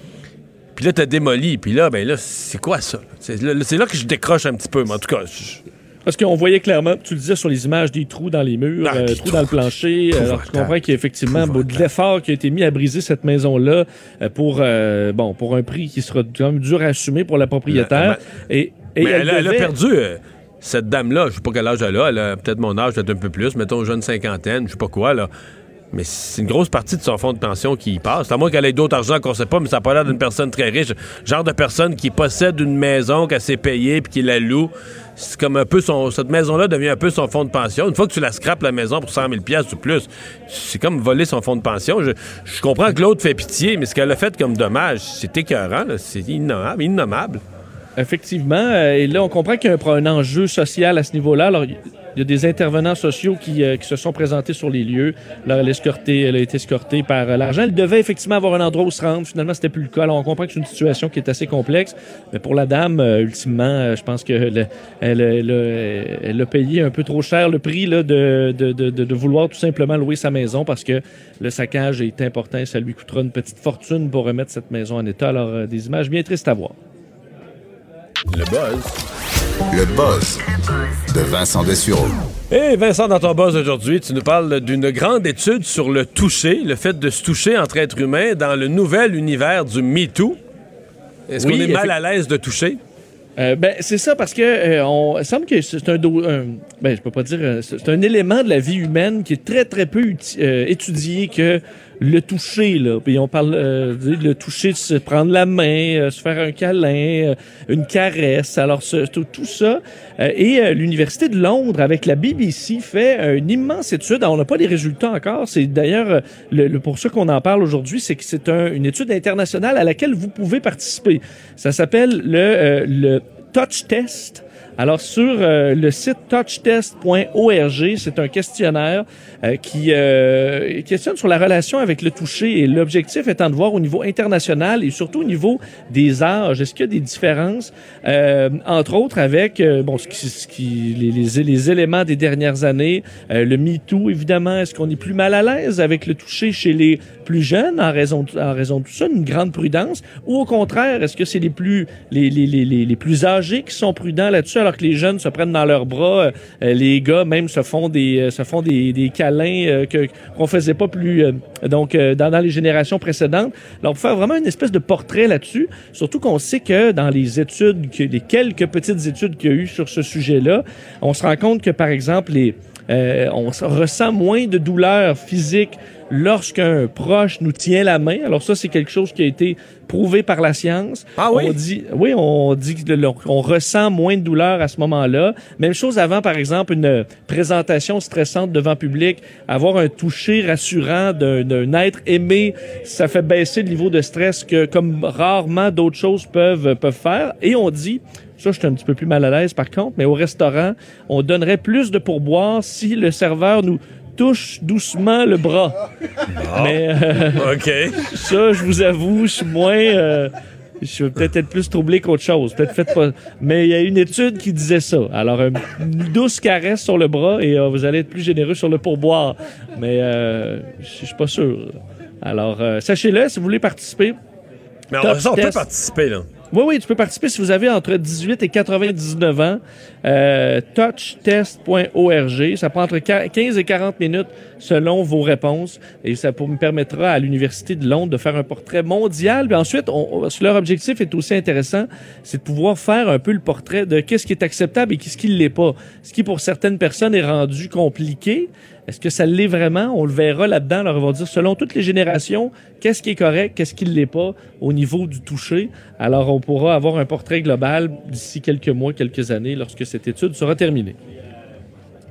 puis là, t'as démoli, puis là, ben là, c'est quoi ça? C'est là, c'est là que je décroche un petit peu, mais en tout cas, je- Parce qu'on voyait clairement, tu le disais sur les images, des trous dans les murs, Ah, euh, des trous trous. dans le plancher. Alors, tu comprends qu'il y a effectivement de l'effort qui a été mis à briser cette maison-là euh, pour, euh, bon, pour un prix qui sera quand même dur à assumer pour la propriétaire. et, et mais elle, a- elle a devait- perdu. euh, cette dame-là, je sais pas quel âge elle a, elle a peut-être mon âge, peut-être un peu plus, mettons jeune cinquantaine, je sais pas quoi, là. Mais c'est une grosse partie de son fonds de pension qui y passe. À moins qu'elle ait d'autres argent qu'on sait pas, mais ça n'a pas l'air d'une personne très riche. Genre de personne qui possède une maison qu'elle s'est payée puis qui la loue. C'est comme un peu son. Cette maison-là devient un peu son fonds de pension. Une fois que tu la scrapes, la maison, pour 100 000 piastres ou plus, c'est comme voler son fonds de pension. Je, comprends que l'autre fait pitié, mais ce qu'elle a fait comme dommage, c'est écœurant. C'est innommable. innommable. Effectivement. euh, et là, on comprend qu'il y a un, un enjeu social à ce niveau-là. Il y a des intervenants sociaux qui, euh, qui se sont présentés sur les lieux. Là, elle, a été escortée par euh, l'argent. Elle devait effectivement avoir un endroit où se rendre. Finalement, c'était plus le cas. Alors, on comprend que c'est une situation qui est assez complexe. Mais pour la dame, euh, ultimement, je pense qu'elle elle, elle, a- payé un peu trop cher le prix de, de, de, vouloir tout simplement louer sa maison parce que le saccage est important et ça lui coûtera une petite fortune pour remettre cette maison en état. Alors, des images bien tristes à voir. Le buzz. Le buzz de Vincent Dessureau. Et Vincent, dans ton buzz aujourd'hui, tu nous parles d'une grande étude sur le toucher, le fait de se toucher entre êtres humains dans le nouvel univers du MeToo. Est-ce Oui, qu'on est mal à l'aise de toucher? Euh, ben, c'est ça parce que euh, on il semble que c'est un, un- ben je peux pas dire euh, c'est un élément de la vie humaine qui est très très peu euh, étudié que le toucher là. Puis on parle euh, le toucher de se prendre la main euh, se faire un câlin euh, une caresse. Alors ce- tout, tout ça euh, et euh, l'université de Londres avec la BBC fait une immense étude. On n'a pas les résultats encore. C'est d'ailleurs euh, le, le- pour ça qu'on en parle aujourd'hui c'est que c'est un- une étude internationale à laquelle vous pouvez participer. Ça s'appelle le, le touch test Alors, sur euh, le site touchtest.org, c'est un questionnaire euh, qui euh, questionne sur la relation avec le toucher et l'objectif étant de voir au niveau international et surtout au niveau des âges, est-ce qu'il y a des différences, euh, entre autres avec euh, bon, ce qui, ce qui- les, les, les éléments des dernières années, euh, le MeToo, évidemment, est-ce qu'on est plus mal à l'aise avec le toucher chez les plus jeunes en raison, de- en raison de tout ça, une grande prudence, ou au contraire, est-ce que c'est les plus, les, les, les, les, plus âgés qui sont prudents là-dessus, que les jeunes se prennent dans leurs bras, euh, les gars même se font des, euh, se font des, des câlins euh, que qu'on faisait pas plus, euh, donc euh, dans, dans les générations précédentes. Alors, pour faire vraiment une espèce de portrait là-dessus, surtout qu'on sait que dans les études, que les quelques petites études qu'il y a eu sur ce sujet-là, on se rend compte que par exemple les euh, on ressent moins de douleur physique lorsqu'un proche nous tient la main. Alors ça, c'est quelque chose qui a été prouvé par la science. Ah oui? On dit, oui, on dit que le- on ressent moins de douleur à ce moment-là. Même chose avant, par exemple, une présentation stressante devant public, avoir un toucher rassurant d'un d'un être aimé, ça fait baisser le niveau de stress que comme rarement d'autres choses peuvent peuvent faire. Et on dit ça, je suis un petit peu plus mal à l'aise par contre, mais au restaurant, on donnerait plus de pourboire si le serveur nous touche doucement le bras. Mais euh, *laughs* OK. ça, je vous avoue, je suis moins. euh, je vais peut-être être plus troublé qu'autre chose. Peut-être faites pas. Mais il y a une étude qui disait ça. Alors, une douce caresse sur le bras et euh, vous allez être plus généreux sur le pourboire. Mais euh, je suis pas sûr. Alors, euh, sachez-le, si vous voulez participer. Mais on, ça, on peut participer, là. Oui, oui, tu peux participer si vous avez entre 18 et 99 ans. Euh, touchtest.org. Ça prend entre qua- 15 et 40 minutes selon vos réponses. Et ça me permettra à l'Université de Londres de faire un portrait mondial. Puis ensuite, on, on- leur objectif est aussi intéressant, c'est de pouvoir faire un peu le portrait de qu'est-ce qui est acceptable et qu'est-ce qui ne l'est pas. Ce qui, pour certaines personnes, est rendu compliqué. Est-ce que ça l'est vraiment? On le verra là-dedans. Alors, ils vont dire, selon toutes les générations, qu'est-ce qui est correct, qu'est-ce qui ne l'est pas au niveau du toucher. Alors, on pourra avoir un portrait global d'ici quelques mois, quelques années, lorsque cette étude sera terminée.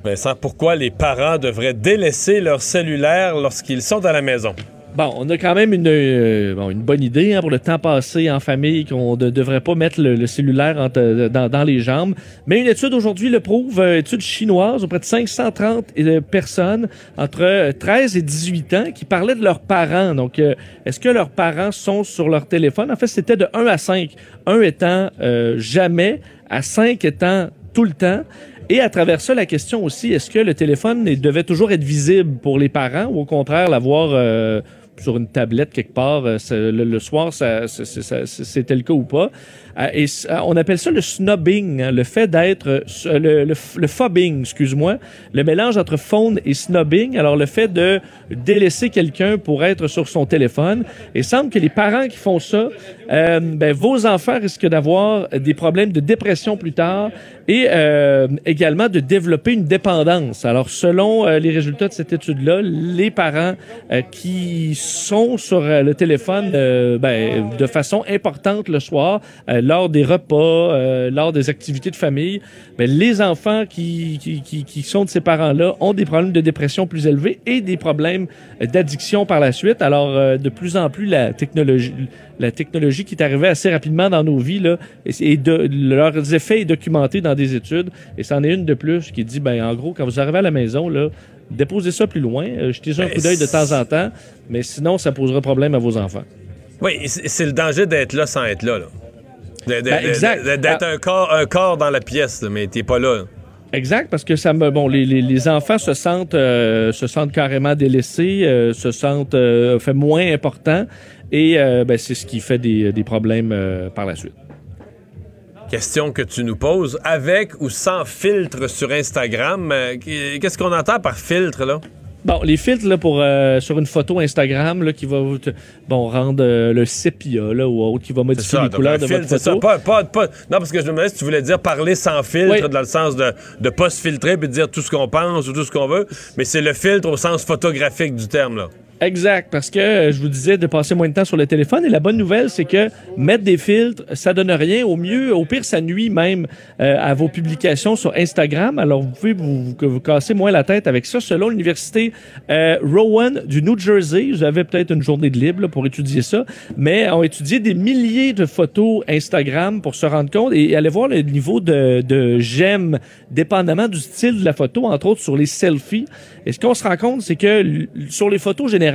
Vincent, pourquoi les parents devraient délaisser leur cellulaire lorsqu'ils sont à la maison? Bon, on a quand même une, euh, bon, une bonne idée hein, pour le temps passé en famille qu'on ne devrait pas mettre le, cellulaire entre- dans, les jambes. Mais une étude aujourd'hui le prouve, euh, étude chinoise auprès de 530 euh, personnes entre euh, 13 et 18 ans qui parlaient de leurs parents. Donc, euh, est-ce que leurs parents sont sur leur téléphone? En fait, c'était de 1 à 5. 1 étant euh, jamais, à 5 étant tout le temps. Et à travers ça, la question aussi, est-ce que le téléphone devait toujours être visible pour les parents ou au contraire l'avoir euh, sur une tablette quelque part euh, le, soir, ça- c'était le cas ou pas? C- euh, on appelle ça le snobbing, hein, le fait d'être, euh, le, le, f- le phobbing, excuse-moi, le mélange entre phone et snobbing. Alors le fait de délaisser quelqu'un pour être sur son téléphone. Il semble que les parents qui font ça, euh, ben, vos enfants risquent d'avoir des problèmes de dépression plus tard et euh, également de développer une dépendance. Alors, selon les résultats de cette étude-là, les parents qui sont sur le téléphone ben, de façon importante le soir, lors des repas, euh, lors des activités de famille, ben, les enfants qui, qui, qui, qui sont de ces parents-là ont des problèmes de dépression plus élevés et des problèmes d'addiction par la suite. Alors, euh, de plus en plus, la technologie, la technologie qui est arrivée assez rapidement dans nos vies, là, et, de, leurs effets est documenté dans des études. Et c'en est une de plus qui dit, ben, en gros, quand vous arrivez à la maison, là, déposez ça plus loin, euh, jetez un Ben, coup d'œil de temps en temps, mais sinon, ça posera problème à vos enfants. Oui, c'est c'est le danger d'être là sans être là. là. Ben, exact. D'être un, corps, un corps dans la pièce, mais t'es pas là. Exact, parce que ça me bon, les, les, les enfants se sentent euh, se sentent carrément délaissés, euh, se sentent euh, fait moins importants, et ben, c'est ce qui fait des, des problèmes par la suite. Question que tu nous poses, avec ou sans filtre sur Instagram, qu'est-ce qu'on entend par filtre, là? Bon, les filtres là, pour euh, sur une photo Instagram là, qui va bon rendre euh, le sépia là ou autre qui va modifier ça, les couleurs de filtre, votre ça. photo. Pas, pas- pas- non, parce que je me demandais si tu voulais dire parler sans filtre, Oui. dans le sens de ne pas se filtrer puis de dire tout ce qu'on pense ou tout ce qu'on veut, mais c'est le filtre au sens photographique du terme, là. Exact, parce que euh, je vous disais de passer moins de temps sur le téléphone. Et la bonne nouvelle, c'est que mettre des filtres, ça donne rien. Au mieux, au pire, ça nuit même euh, à vos publications sur Instagram. Alors, vous pouvez vous, vous, vous casser moins la tête avec ça. Selon l'université euh, Rowan du New Jersey, vous avez peut-être une journée de libre là, pour étudier ça, mais ont étudié des milliers de photos Instagram pour se rendre compte et aller voir le niveau de, de j'aime, dépendamment du style de la photo, entre autres sur les selfies. Et ce qu'on se rend compte, c'est que sur les photos générales,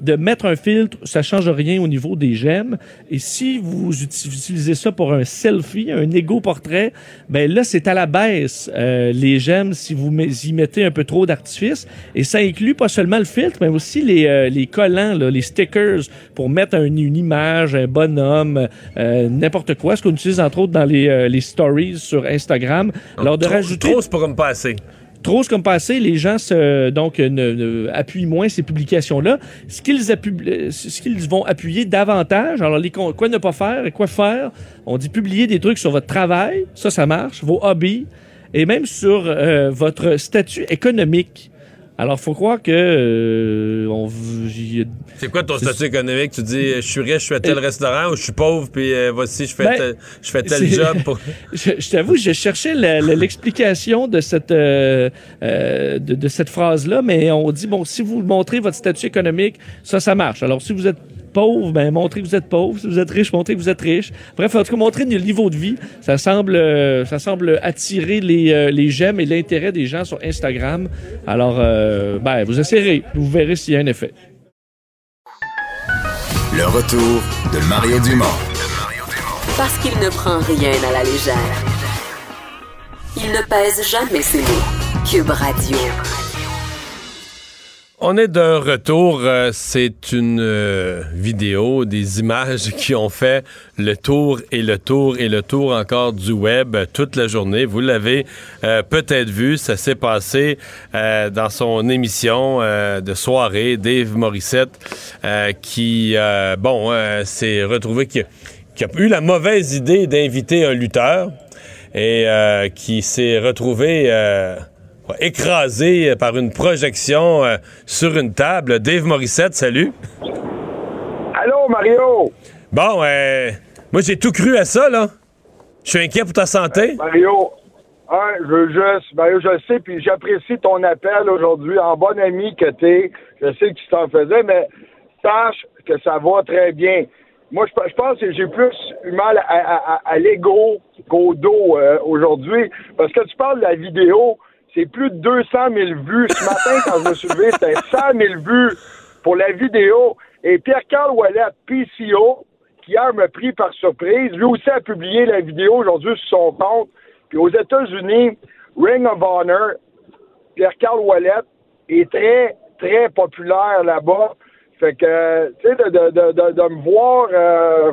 de mettre un filtre, ça change rien au niveau des j'aime. Et si vous uti- utilisez ça pour un selfie, un égo portrait, ben là, c'est à la baisse euh, les j'aime si vous y mettez un peu trop d'artifice. Et ça inclut pas seulement le filtre, mais aussi les, euh, les collants, là, les stickers pour mettre un- une image, un bonhomme, euh, n'importe quoi. Ce qu'on utilise entre autres dans les, euh, les stories sur Instagram. Alors de trop, rajouter trop, c'est pas comme pas assez. Trop, comme passé, les gens se, donc ne, ne- appuient moins ces publications-là. Ce qu'ils euh, ce qu'ils vont appuyer davantage, alors les quoi ne pas faire et quoi faire, on dit publier des trucs sur votre travail, ça, ça marche, vos hobbies, et même sur euh, votre statut économique. Alors, faut croire que euh, on, C'est quoi ton statut économique? Tu dis, je suis riche, je fais tel restaurant, ou je suis pauvre, puis euh, voici, je fais, Ben, tel, je fais tel job. Pour... *laughs* je, je t'avoue, je cherchais l'explication de cette euh, euh, de, de cette phrase-là, mais on dit bon, si vous montrez votre statut économique, ça, ça marche. Alors, si vous êtes pauvre, ben montrez que vous êtes pauvre. Si vous êtes riche, montrez que vous êtes riche. Bref, en tout cas, montrer le niveau de vie, ça semble euh, ça semble attirer les euh, les j'aime et l'intérêt des gens sur Instagram. Alors, euh, ben, vous essayerez, vous verrez s'il y a un effet. Le retour de Mario Dumont. Parce qu'il ne prend rien à la légère. Il ne pèse jamais ses mots. Cube Radio. On est de retour. euh, c'est une euh, vidéo, des images *laughs* qui ont fait le tour et le tour et le tour encore du web toute la journée. Vous l'avez euh, peut-être vu. Ça s'est passé dans son émission de soirée, Dave Morissette, qui, bon, s'est retrouvé qui, qui a eu la mauvaise idée d'inviter un lutteur et qui s'est retrouvé écrasé par une projection euh, sur une table. Dave Morissette, salut. Allô, Mario? Bon, euh, moi j'ai tout cru à ça, là. Je suis inquiet pour ta santé. Mario, un, je veux juste, Mario, je le sais, puis j'apprécie ton appel aujourd'hui. En bon ami que t'es, je sais que tu t'en faisais, mais sache que ça va très bien. Moi, je, je pense que j'ai plus eu mal à, à- à- à l'ego qu'au dos euh, aujourd'hui, parce que tu parles de la vidéo, c'est plus de 200 000 vues. Ce matin, quand je me suis levé, c'était 100 000 vues pour la vidéo. Et Pierre-Carl Ouellet, PCO, qui hier m'a pris par surprise, lui aussi a publié la vidéo aujourd'hui sur son compte. Puis aux États-Unis, Ring of Honor, Pierre-Carl Ouellet est très, très populaire là-bas. Fait que, tu sais, de, me voir, euh,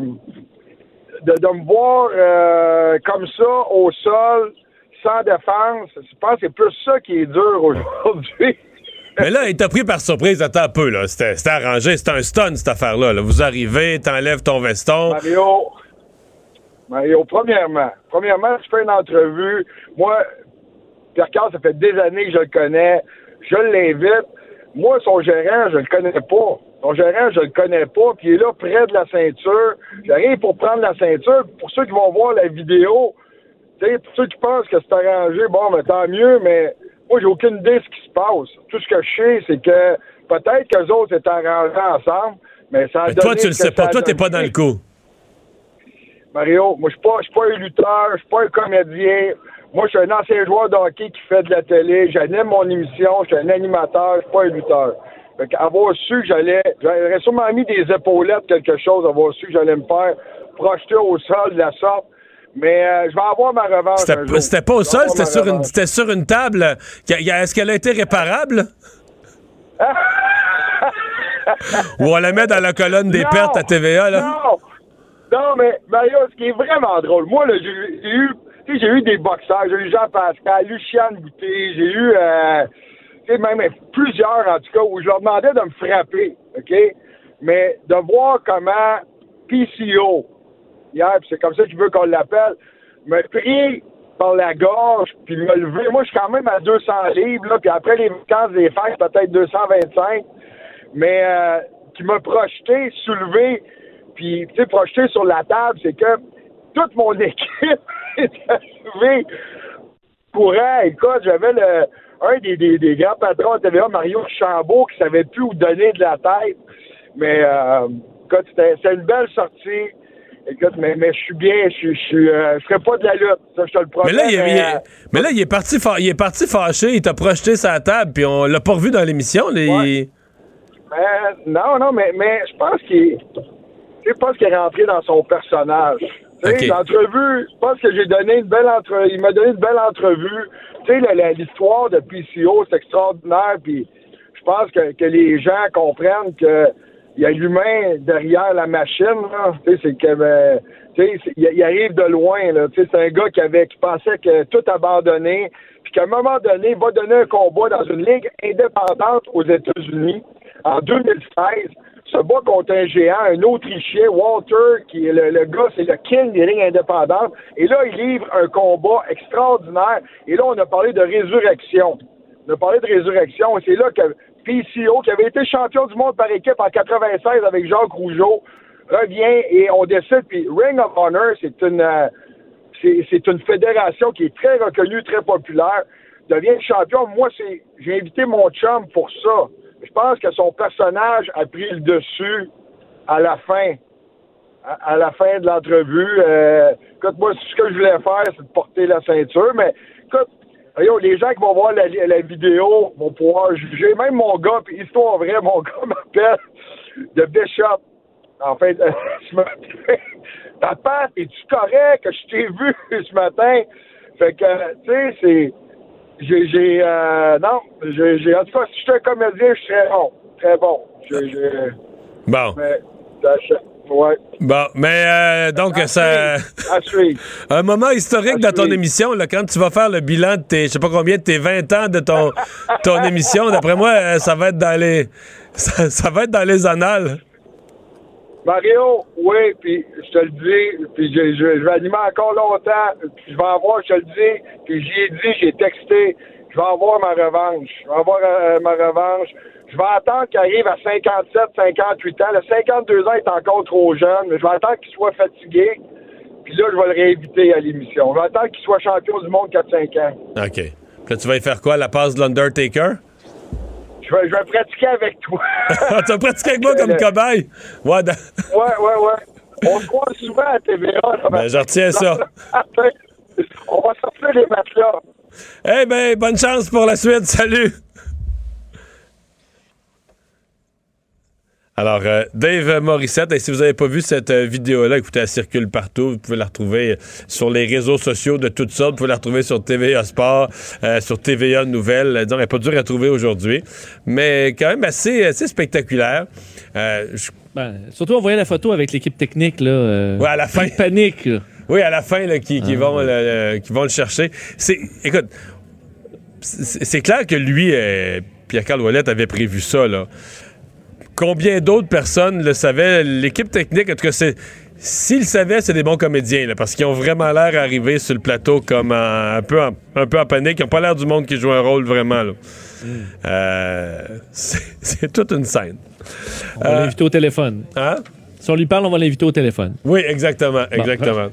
de, me voir euh, comme ça au sol, sans défense, je pense que c'est plus ça qui est dur aujourd'hui. *laughs* Mais là, il t'a pris par surprise. Attends un peu, là. C'était arrangé. C'était un stun, cette affaire-là. là. Vous arrivez, t'enlèves ton veston. Mario, Mario, premièrement, premièrement, je fais une entrevue. Moi, Pierre Carl, ça fait des années que je le connais. Je l'invite. Moi, son gérant, je le connais pas. Son gérant, je le connais pas. Puis il est là près de la ceinture. J'arrive pour prendre la ceinture. Pour ceux qui vont voir la vidéo, pour ceux qui pensent que c'est arrangé, bon, mais tant mieux, mais moi, j'ai aucune idée de ce qui se passe. Tout ce que je sais, c'est que peut-être qu'eux autres étaient arrangés ensemble, mais ça a Mais toi, tu le que sais pas. Toi, t'es pas dans le coup. Mario, moi, je suis pas, pas un lutteur, je suis pas un comédien. Moi, je suis un ancien joueur de hockey qui fait de la télé. J'anime mon émission, je suis un animateur, je suis pas un lutteur. Fait avoir su que j'allais, j'aurais sûrement mis des épaulettes, quelque chose, avoir su que j'allais me faire projeter au sol de la sorte. Mais euh, je vais avoir ma revanche. C'était pas au sol, c'était sur, une- revanche. c'était sur une table. Est-ce qu'elle a été réparable? *laughs* Ou on la met dans la colonne des Non! pertes à TVA, là? Non! Non, mais Mario, ce qui est vraiment drôle, moi, là, j'ai eu, j'ai eu des boxeurs, j'ai eu Jean-Pascal, Luciane Boutet, j'ai eu, euh, même plusieurs, en tout cas, où je leur demandais de me frapper, OK? Mais de voir comment PCO, hier, puis c'est comme ça qu'il veut qu'on l'appelle, me pris par la gorge, puis me lever. Moi, je suis quand même à 200 livres, là, puis après les vacances des fêtes, peut-être 225. mais euh, qui m'a projeté, soulevé, puis, tu sais, projeté sur la table, c'est que toute mon *laughs* équipe est arrivée courant. Écoute, j'avais le, un des, des, des grands patrons à TVA, Mario Chambault, qui savait plus où donner de la tête. Mais, euh, écoute, c'était une belle sortie. Écoute, mais, mais je suis bien, je je euh, je ferai pas de la lutte, ça, je te le promets. Mais là, il, est- il est- euh, mais là, il est parti, fa- il est parti fâché, il t'a projeté sa table, puis on l'a pas revu dans l'émission. il- Euh, non, non, mais, mais je pense qu'il je pense qu'il est rentré dans son personnage. Tu sais, Ok. L'entrevue, je pense que j'ai donné une belle entrevue. Il m'a donné une belle entrevue. Tu sais, l'histoire de PCO, c'est extraordinaire. Puis je pense que, que les gens comprennent que il y a l'humain derrière la machine. c'est que c'est- il, arrive de loin. C'est un gars qui avait qui pensait que tout abandonné, puis qu'à un moment donné, il va donner un combat dans une ligue indépendante aux États-Unis en 2016 se bat contre un géant, un Autrichien, Walter, qui est le, le gars, c'est le king des lignes indépendantes. Et là, il livre un combat extraordinaire. Et là, on a parlé de résurrection. On a parlé de résurrection. C'est là que PCO, qui avait été champion du monde par équipe en 96 avec Jacques Rougeau, revient et on décide. Puis Ring of Honor, c'est une, euh, c'est une fédération qui est très reconnue, très populaire, devient champion. Moi, c'est j'ai invité mon chum pour ça. Je pense que son personnage a pris le dessus à la fin. À la fin de l'entrevue. Euh, écoute, moi, ce que je voulais faire, c'est de porter la ceinture, mais écoute, yo, les gens qui vont voir la, la vidéo vont pouvoir juger. Même mon gars, puis histoire vraie, mon gars *laughs* m'appelle de Bishop. En fait, *laughs* je me Papa, es-tu correct? Que je t'ai vu *laughs* ce matin? Fait que, tu sais, c'est. J'ai. j'ai, euh, non, j'ai. j'ai- En tout cas, si j'étais un comédien, je serais bon. Très bon. J'ai. j'ai- Bon. Mais, ça- ouais. Bon, mais euh, donc, ça. À suivre. *laughs* Un moment historique À dans ton suivre. émission, là, quand tu vas faire le bilan de tes, je sais pas combien, de tes 20 ans de ton, *laughs* ton émission, d'après moi, euh, ça va être dans les, *laughs* ça, ça va être dans les annales. Mario, oui, puis je te le dis, puis je, je, je vais animer encore longtemps, puis je vais avoir, je te le dis, puis j'y ai dit, j'ai texté, je vais avoir ma revanche. Je vais avoir euh, ma revanche. Je vais attendre qu'il arrive à 57, 58 ans. Le 52 ans est encore trop jeune, mais je vais attendre qu'il soit fatigué, puis là, je vais le réinviter à l'émission. Je vais attendre qu'il soit champion du monde 4-5 ans. OK. Puis là, tu vas y faire quoi, la passe de l'Undertaker? Je vais, je vais pratiquer avec toi. *laughs* Ah, tu vas pratiquer avec moi comme cobaye? Ouais, dans- Ouais, ouais, ouais. On se croise souvent à TVA. là. Ben, je retiens ça. *laughs* On va sortir les matelas. Eh ben, bonne chance pour la suite. Salut! Alors, euh, Dave Morissette, et si vous n'avez pas vu cette euh, vidéo-là, écoutez, elle circule partout. Vous pouvez la retrouver euh, sur les réseaux sociaux de toutes sortes. Vous pouvez la retrouver sur TVA Sport, euh, sur TVA Nouvelles. Euh, Disons, elle n'est pas dure à trouver aujourd'hui, mais quand même assez, assez spectaculaire. Euh, je- Ben, surtout, on voyait la photo avec l'équipe technique, là. Ouais, à la fin. Panique, là. Oui, à la fin, là, qui, qui Ah, vont, le- qui vont le chercher. C'est, écoute, c'est clair que lui, Pierre-Carl Ouellet avait prévu ça, là. Combien d'autres personnes le savaient? L'équipe technique, en tout cas, c'est. S'ils le savaient, c'est des bons comédiens, là, parce qu'ils ont vraiment l'air d'arriver sur le plateau comme en- un, peu en, un peu en panique. Ils n'ont pas l'air du monde qui joue un rôle vraiment. là. Euh, *laughs* c'est toute une scène. On va l'inviter au téléphone. Hein? Si on lui parle, on va l'inviter au téléphone. Oui, exactement, exactement.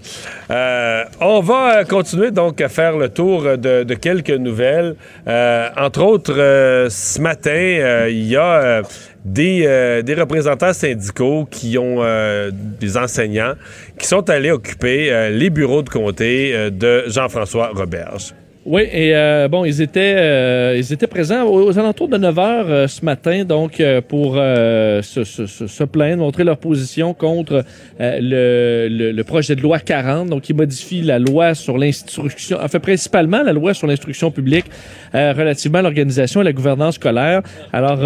Euh, on va euh, continuer donc à faire le tour de, de quelques nouvelles. Euh, entre autres, euh, ce matin, euh, il y a euh, des, euh, des représentants syndicaux qui ont euh, des enseignants qui sont allés occuper euh, les bureaux de comté de Jean-François Roberge. Oui, et euh, bon, ils étaient, euh, ils étaient présents aux, alentours de 9 heures euh, ce matin, donc euh, pour euh, se, se- se- plaindre, montrer leur position contre euh, le, le- le projet de loi 40, donc qui modifie la loi sur l'instruction, en fait principalement la loi sur l'instruction publique relativement à l'organisation et la gouvernance scolaire. Alors,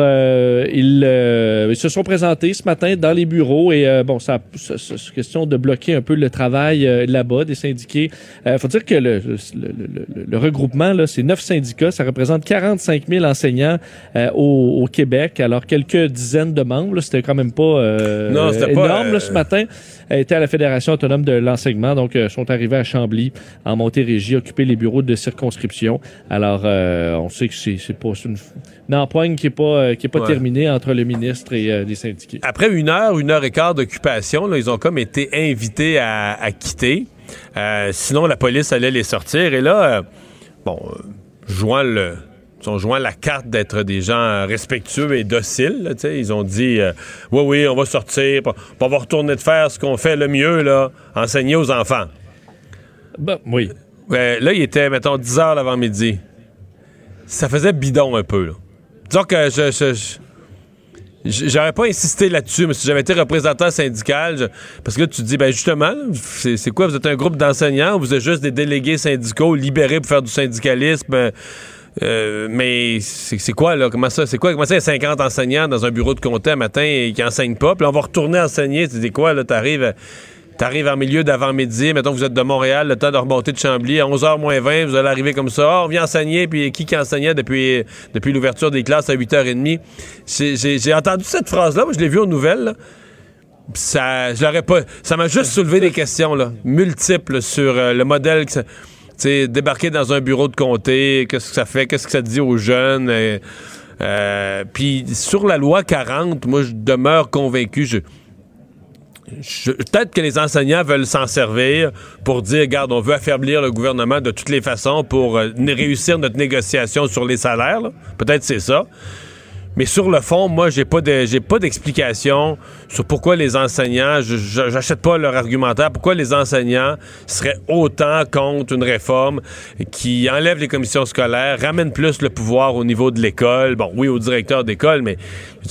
ils, ils se sont présentés ce matin dans les bureaux et bon, ça, c'est question de bloquer un peu le travail là-bas des syndiqués. Il faut dire que le- le- le regroupement, là, c'est neuf syndicats, ça représente 45 000 enseignants euh, au, au Québec, alors quelques dizaines de membres, là, c'était quand même pas, euh, Non, c'était pas, énorme là, euh, ce matin. Était à la Fédération autonome de l'enseignement, donc sont arrivés à Chambly, en Montérégie, occuper les bureaux de circonscription. Alors, on sait que c'est c'est pas c'est une, une empoigne qui est pas qui est pas Ouais. terminée entre le ministre et les syndiqués. Après une heure, une heure et quart d'occupation, là, ils ont comme été invités à, à quitter. Euh, sinon, la police allait les sortir. Et là, euh, bon, euh, jouant le. Ils ont jouant la carte d'être des gens respectueux et dociles. là, ils ont dit euh, Oui, oui, on va sortir, on va retourner de faire ce qu'on fait le mieux, là, enseigner aux enfants. Ben, oui. Ouais, là, il était, mettons, 10 heures l'avant-midi. Ça faisait bidon un peu, là. Disons que je. je- je- J'aurais pas insisté là-dessus, mais si j'avais été représentant syndical, parce que là, tu te dis, ben justement, c'est quoi, vous êtes un groupe d'enseignants ou vous êtes juste des délégués syndicaux libérés pour faire du syndicalisme? euh, mais c'est quoi, là? Comment ça? C'est quoi? Comment ça, il y a 50 enseignants dans un bureau de comté un matin et qui enseignent pas? Puis là, on va retourner enseigner. C'est quoi, là? T'arrives... à- T'arrives en milieu d'avant-midi, mettons vous êtes de Montréal, le temps de remonter de Chambly, à 11h moins 20, vous allez arriver comme ça, Ah, on vient enseigner, puis qui qui enseignait depuis, depuis l'ouverture des classes à 8h30? J'ai- entendu cette phrase-là, moi je l'ai vue aux nouvelles, là. Ça, je l'aurais pas, ça m'a juste soulevé des questions, là, multiples sur euh, le modèle, que tu débarquer dans un bureau de comté, qu'est-ce que ça fait, qu'est-ce que ça dit aux jeunes, euh, puis sur la loi 40, moi je demeure convaincu, je- peut-être que les enseignants veulent s'en servir pour dire, regarde, on veut affaiblir le gouvernement de toutes les façons pour euh, réussir notre négociation sur les salaires. Peut-être c'est ça. Mais sur le fond, moi, j'ai pas pas d'explication sur pourquoi les enseignants, je- j'achète pas leur argumentaire, pourquoi les enseignants seraient autant contre une réforme qui enlève les commissions scolaires, ramène plus le pouvoir au niveau de l'école. Bon, oui, au directeur d'école, mais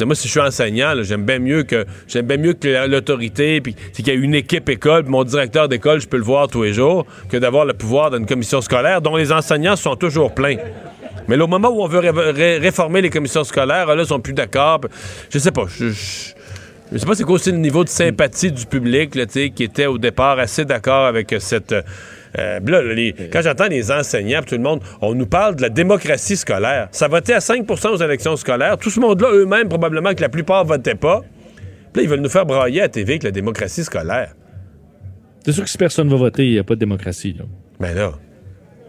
moi, si je suis enseignant, j'aime bien mieux que j'aime bien que la- l'autorité, puis c'est qu'il y a une équipe école, mon directeur d'école, je peux le voir tous les jours, que d'avoir le pouvoir d'une commission scolaire dont les enseignants sont toujours pleins. Mais là, au moment où on veut ré- ré- réformer les commissions scolaires, là, ils sont plus d'accord. Je sais pas. Je, je, je sais pas c'est quoi aussi le niveau de sympathie du public, là, qui était au départ assez d'accord avec cette. euh, là, les- quand j'entends les enseignants, tout le monde, on nous parle de la démocratie scolaire. Ça votait à 5% aux élections scolaires. Tout ce monde-là, eux-mêmes, probablement que la plupart votaient pas. Puis là, ils veulent nous faire brailler à TV avec la démocratie scolaire. C'est sûr que si personne va voter, il n'y a pas de démocratie. Là. Ben là.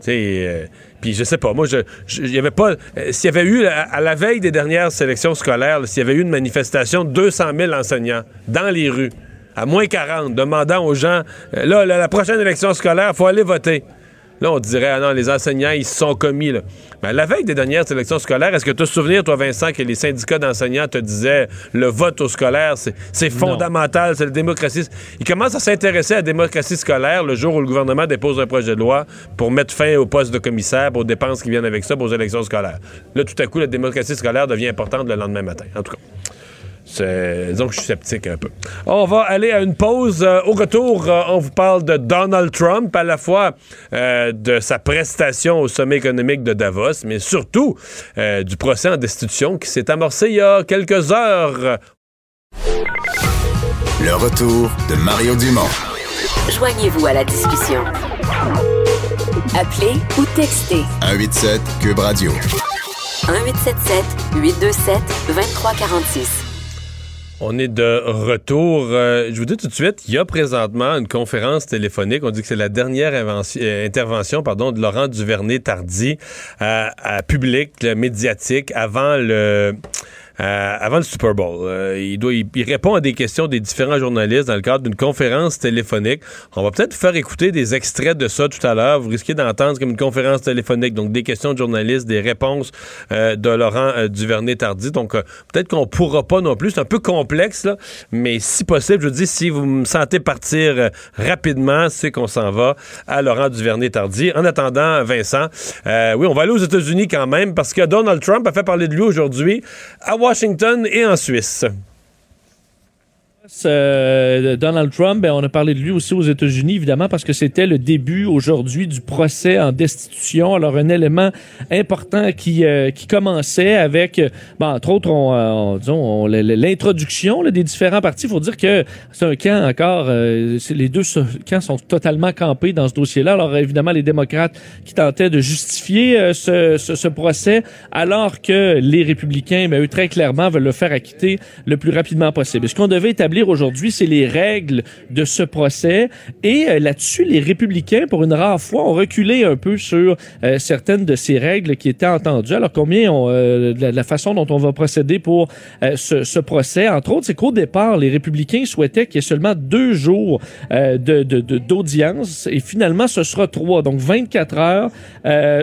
Tu sais, euh, puis je sais pas, moi, je, il y avait pas. euh, s'il y avait eu, à, la veille des dernières sélections scolaires, s'il y avait eu une manifestation de 200 000 enseignants dans les rues, à moins 40, demandant aux gens, euh, là, la, la prochaine élection scolaire, faut aller voter. Là, on dirait, ah non, les enseignants, ils se sont commis, là. Mais à la veille des dernières sélections scolaires, est-ce que tu as souvenir, toi, Vincent, que les syndicats d'enseignants te disaient le vote au scolaire, c'est, fondamental, c'est la démocratie. Ils commencent à s'intéresser à la démocratie scolaire le jour où le gouvernement dépose un projet de loi pour mettre fin au poste de commissaire, aux dépenses qui viennent avec ça, aux élections scolaires. Là, tout à coup, la démocratie scolaire devient importante le lendemain matin. En tout cas. C'est- Disons que je suis sceptique un peu. On va aller à une pause. Euh, au retour, euh, on vous parle de Donald Trump, à la fois euh, de sa prestation au sommet économique de Davos, mais surtout euh, du procès en destitution qui s'est amorcé il y a quelques heures. Le retour de Mario Dumont. Joignez-vous à la discussion. Appelez ou textez 187 Cube Radio. 1877 827 2346. On est de retour. Euh, je vous dis tout de suite, il y a présentement une conférence téléphonique. On dit que c'est la dernière euh, intervention pardon, de Laurent Duvernay-Tardy à, à public, médiatique, avant le... euh, avant le Super Bowl. Euh, il, doit, répond à des questions des différents journalistes dans le cadre d'une conférence téléphonique. On va peut-être faire écouter des extraits de ça tout à l'heure. Vous risquez d'entendre comme une conférence téléphonique, donc des questions de journalistes, des réponses euh, de Laurent Duvernay-Tardy. Donc peut-être qu'on pourra pas non plus. C'est un peu complexe, là, mais si possible, je vous dis, si vous me sentez partir rapidement, c'est qu'on s'en va à Laurent Duvernay-Tardy. En attendant, Vincent, oui, on va aller aux États-Unis quand même parce que Donald Trump a fait parler de lui aujourd'hui Washington et en Suisse. Euh, Donald Trump, ben, on a parlé de lui aussi aux États-Unis, évidemment, parce que c'était le début aujourd'hui du procès en destitution. Alors, un élément important qui, euh, qui commençait avec, ben, entre autres, on, euh, on- on- l'introduction des différents partis. Il faut dire que c'est un camp encore, euh, les deux camps sont totalement campés dans ce dossier-là. Alors, évidemment, les démocrates qui tentaient de justifier euh, ce, ce, ce procès, alors que les républicains, ben, eux, très clairement, veulent le faire acquitter le plus rapidement possible. Et ce qu'on devait établir aujourd'hui, c'est les règles de ce procès. Et euh, là-dessus, les républicains, pour une rare fois, ont reculé un peu sur euh, certaines de ces règles qui étaient entendues. Alors combien on, euh, la, la façon dont on va procéder pour euh, ce, ce procès, entre autres, c'est qu'au départ, les républicains souhaitaient qu'il y ait seulement deux jours euh, de, de, d'audience et finalement, ce sera trois. Donc 24 heures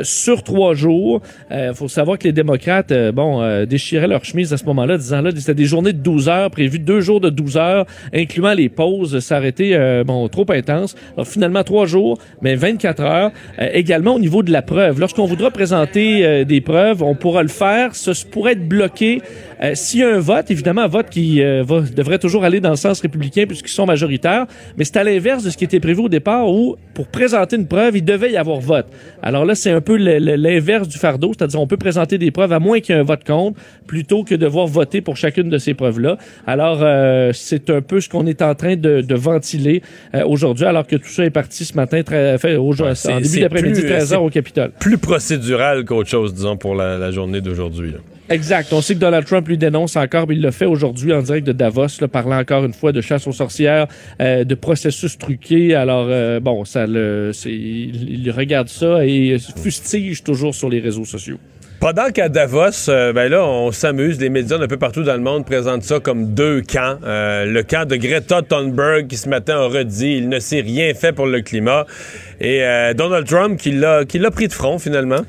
sur trois jours. Il faut savoir que les démocrates, bon, déchiraient leur chemise à ce moment-là, disant là, c'était des journées de 12 heures prévues, deux jours de 12 heures, incluant les pauses. Ça été, euh, bon, trop intense. Alors finalement, trois jours, mais 24 heures. Euh, également au niveau de la preuve. Lorsqu'on voudra présenter euh, des preuves, on pourra le faire. Ce pourrait être bloqué euh, s'il y a un vote, évidemment, un vote qui euh, va, devrait toujours aller dans le sens républicain puisqu'ils sont majoritaires, mais c'est à l'inverse de ce qui était prévu au départ où, pour présenter une preuve, il devait y avoir vote. Alors là, c'est un peu l'inverse du fardeau, c'est-à-dire on peut présenter des preuves à moins qu'il y ait un vote contre, plutôt que devoir voter pour chacune de ces preuves-là. Alors, euh, c'est un peu ce qu'on est en train de, de ventiler euh, aujourd'hui, alors que tout ça est parti ce matin, très, fait, C'est- en début d'après-midi, plus- 13h au Capitole. Plus procédural qu'autre chose, disons, pour la, la journée d'aujourd'hui. Exact. On sait que Donald Trump lui dénonce encore, mais il l'a fait aujourd'hui en direct de Davos, là, parlant encore une fois de chasse aux sorcières, euh, de processus truqués. Alors, euh, bon, ça le, il, regarde ça et fustige toujours sur les réseaux sociaux. Pendant qu'à Davos, euh, ben là, on s'amuse. Les médias un peu partout dans le monde présentent ça comme deux camps. Euh, le camp de Greta Thunberg qui ce matin a redit il ne s'est rien fait pour le climat. Et Donald Trump qui l'a pris de front finalement.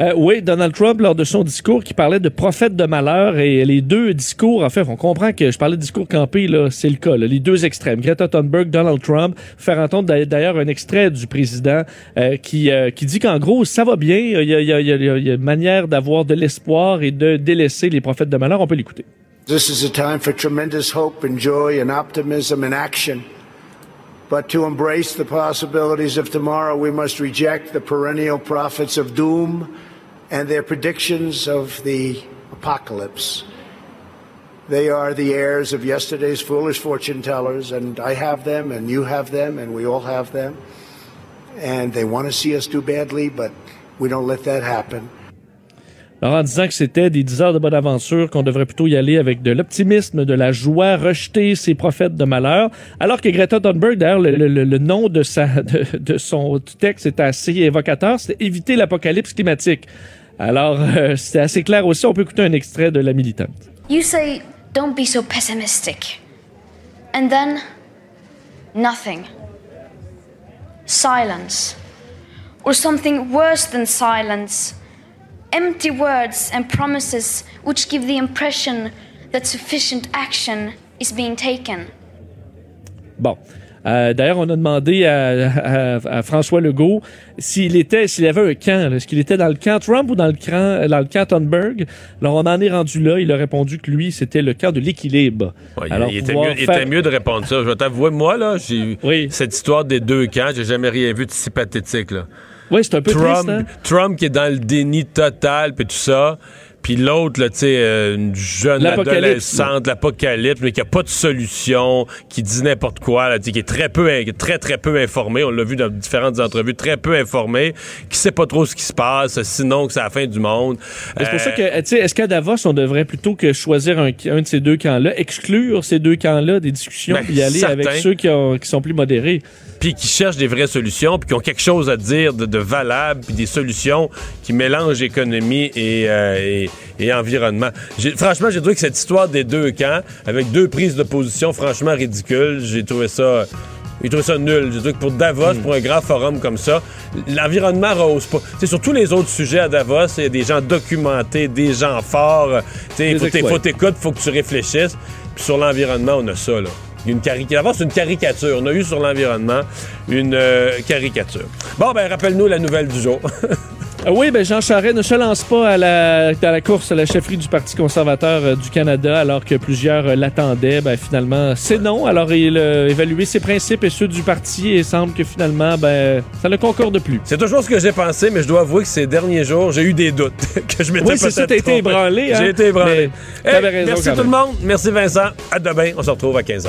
Euh, oui, Donald Trump, lors de son discours, qui parlait de prophète de malheur, et les deux discours, en fait, on comprend que je parlais de discours campé, là, c'est le cas, les deux extrêmes, Greta Thunberg, Donald Trump, faire entendre d'a- d'ailleurs un extrait du président euh, qui, euh, qui dit qu'en gros, ça va bien, il y a, il y a- y a une manière d'avoir de l'espoir et de délaisser les prophètes de malheur, on peut l'écouter. This is a time for tremendous hope and joy and optimism and action. But to embrace the possibilities of tomorrow, we must reject the perennial prophets of doom and their predictions of the apocalypse. They are the heirs of yesterday's foolish fortune tellers, and I have them, and you have them, and we all have them. And they want to see us do badly, but we don't let that happen. Alors, en disant que c'était des 10 heures de bonne aventure, qu'on devrait plutôt y aller avec de l'optimisme, de la joie, rejeter ces prophètes de malheur. Alors que Greta Thunberg, d'ailleurs, le, nom *laughs* de, son texte est assez évocateur, c'était éviter l'apocalypse climatique. Alors, euh, c'était assez clair aussi. On peut écouter un extrait de la militante. You say, don't be so pessimistic. And then, nothing. Silence. Or something worse than silence. Empty words and promises which give the impression that sufficient action is being taken. Bon. Euh, D'ailleurs, on a demandé à, à- à François Legault s'il était, s'il avait un camp, est-ce qu'il était dans le camp Trump ou dans le camp, dans le camp Thunberg? Alors, on en est rendu là. Il a répondu que lui, c'était le camp de l'équilibre. Ouais, il- Alors, il, était mieux, il était mieux de répondre ça. Je vais t'avouer, moi, là, j'ai eu cette histoire des deux camps. J'ai jamais rien vu de si pathétique, là. Oui, c'est un peu Trump, triste, hein? Trump qui est dans le déni total, puis tout ça. Puis l'autre, là, tu sais, euh, une jeune adolescente, l'apocalypse, mais qui a pas de solution, qui dit n'importe quoi, là, qui est très peu, très, très peu informé. On l'a vu dans différentes entrevues, très peu informé, qui sait pas trop ce qui se passe, sinon que c'est la fin du monde. C'est pour Euh, ça que, tu sais, est-ce qu'à Davos, on devrait plutôt que choisir un, un de ces deux camps-là, exclure ces deux camps-là des discussions, Ben, puis y aller certain. avec ceux qui, ont- qui sont plus modérés? puis qui cherchent des vraies solutions, puis qui ont quelque chose à dire de, de valable, puis des solutions qui mélangent économie et, euh, et, et environnement. Franchement, j'ai trouvé que cette histoire des deux camps, avec deux prises de position franchement ridicules, j'ai trouvé ça... J'ai trouvé ça nul. J'ai trouvé que pour Davos, pour un grand forum comme ça, l'environnement rose pas. C'est sur tous les autres sujets à Davos, il y a des gens documentés, des gens forts. Sais, Des faut t'écouter, faut que tu réfléchisses. Puis sur l'environnement, on a ça, là. Une caricature. C'est une caricature. On a eu sur l'environnement une euh, caricature. Bon, ben, rappelle-nous la nouvelle du jour. *laughs* Euh, oui, ben Jean Charest ne se lance pas à la, à la course à la chefferie du Parti conservateur euh, du Canada alors que plusieurs euh, l'attendaient. Ben, finalement, c'est non. Alors, il a évalué ses principes et ceux du parti et il semble que finalement, ben, ça ne concorde plus. C'est toujours ce que j'ai pensé, mais je dois avouer que ces derniers jours, j'ai eu des doutes. *laughs* que je m'étais Oui, c'est ça, t'as été ébranlé, hein? J'ai été ébranlé. Raison merci tout le monde. Merci Vincent. À demain. On se retrouve à 15h.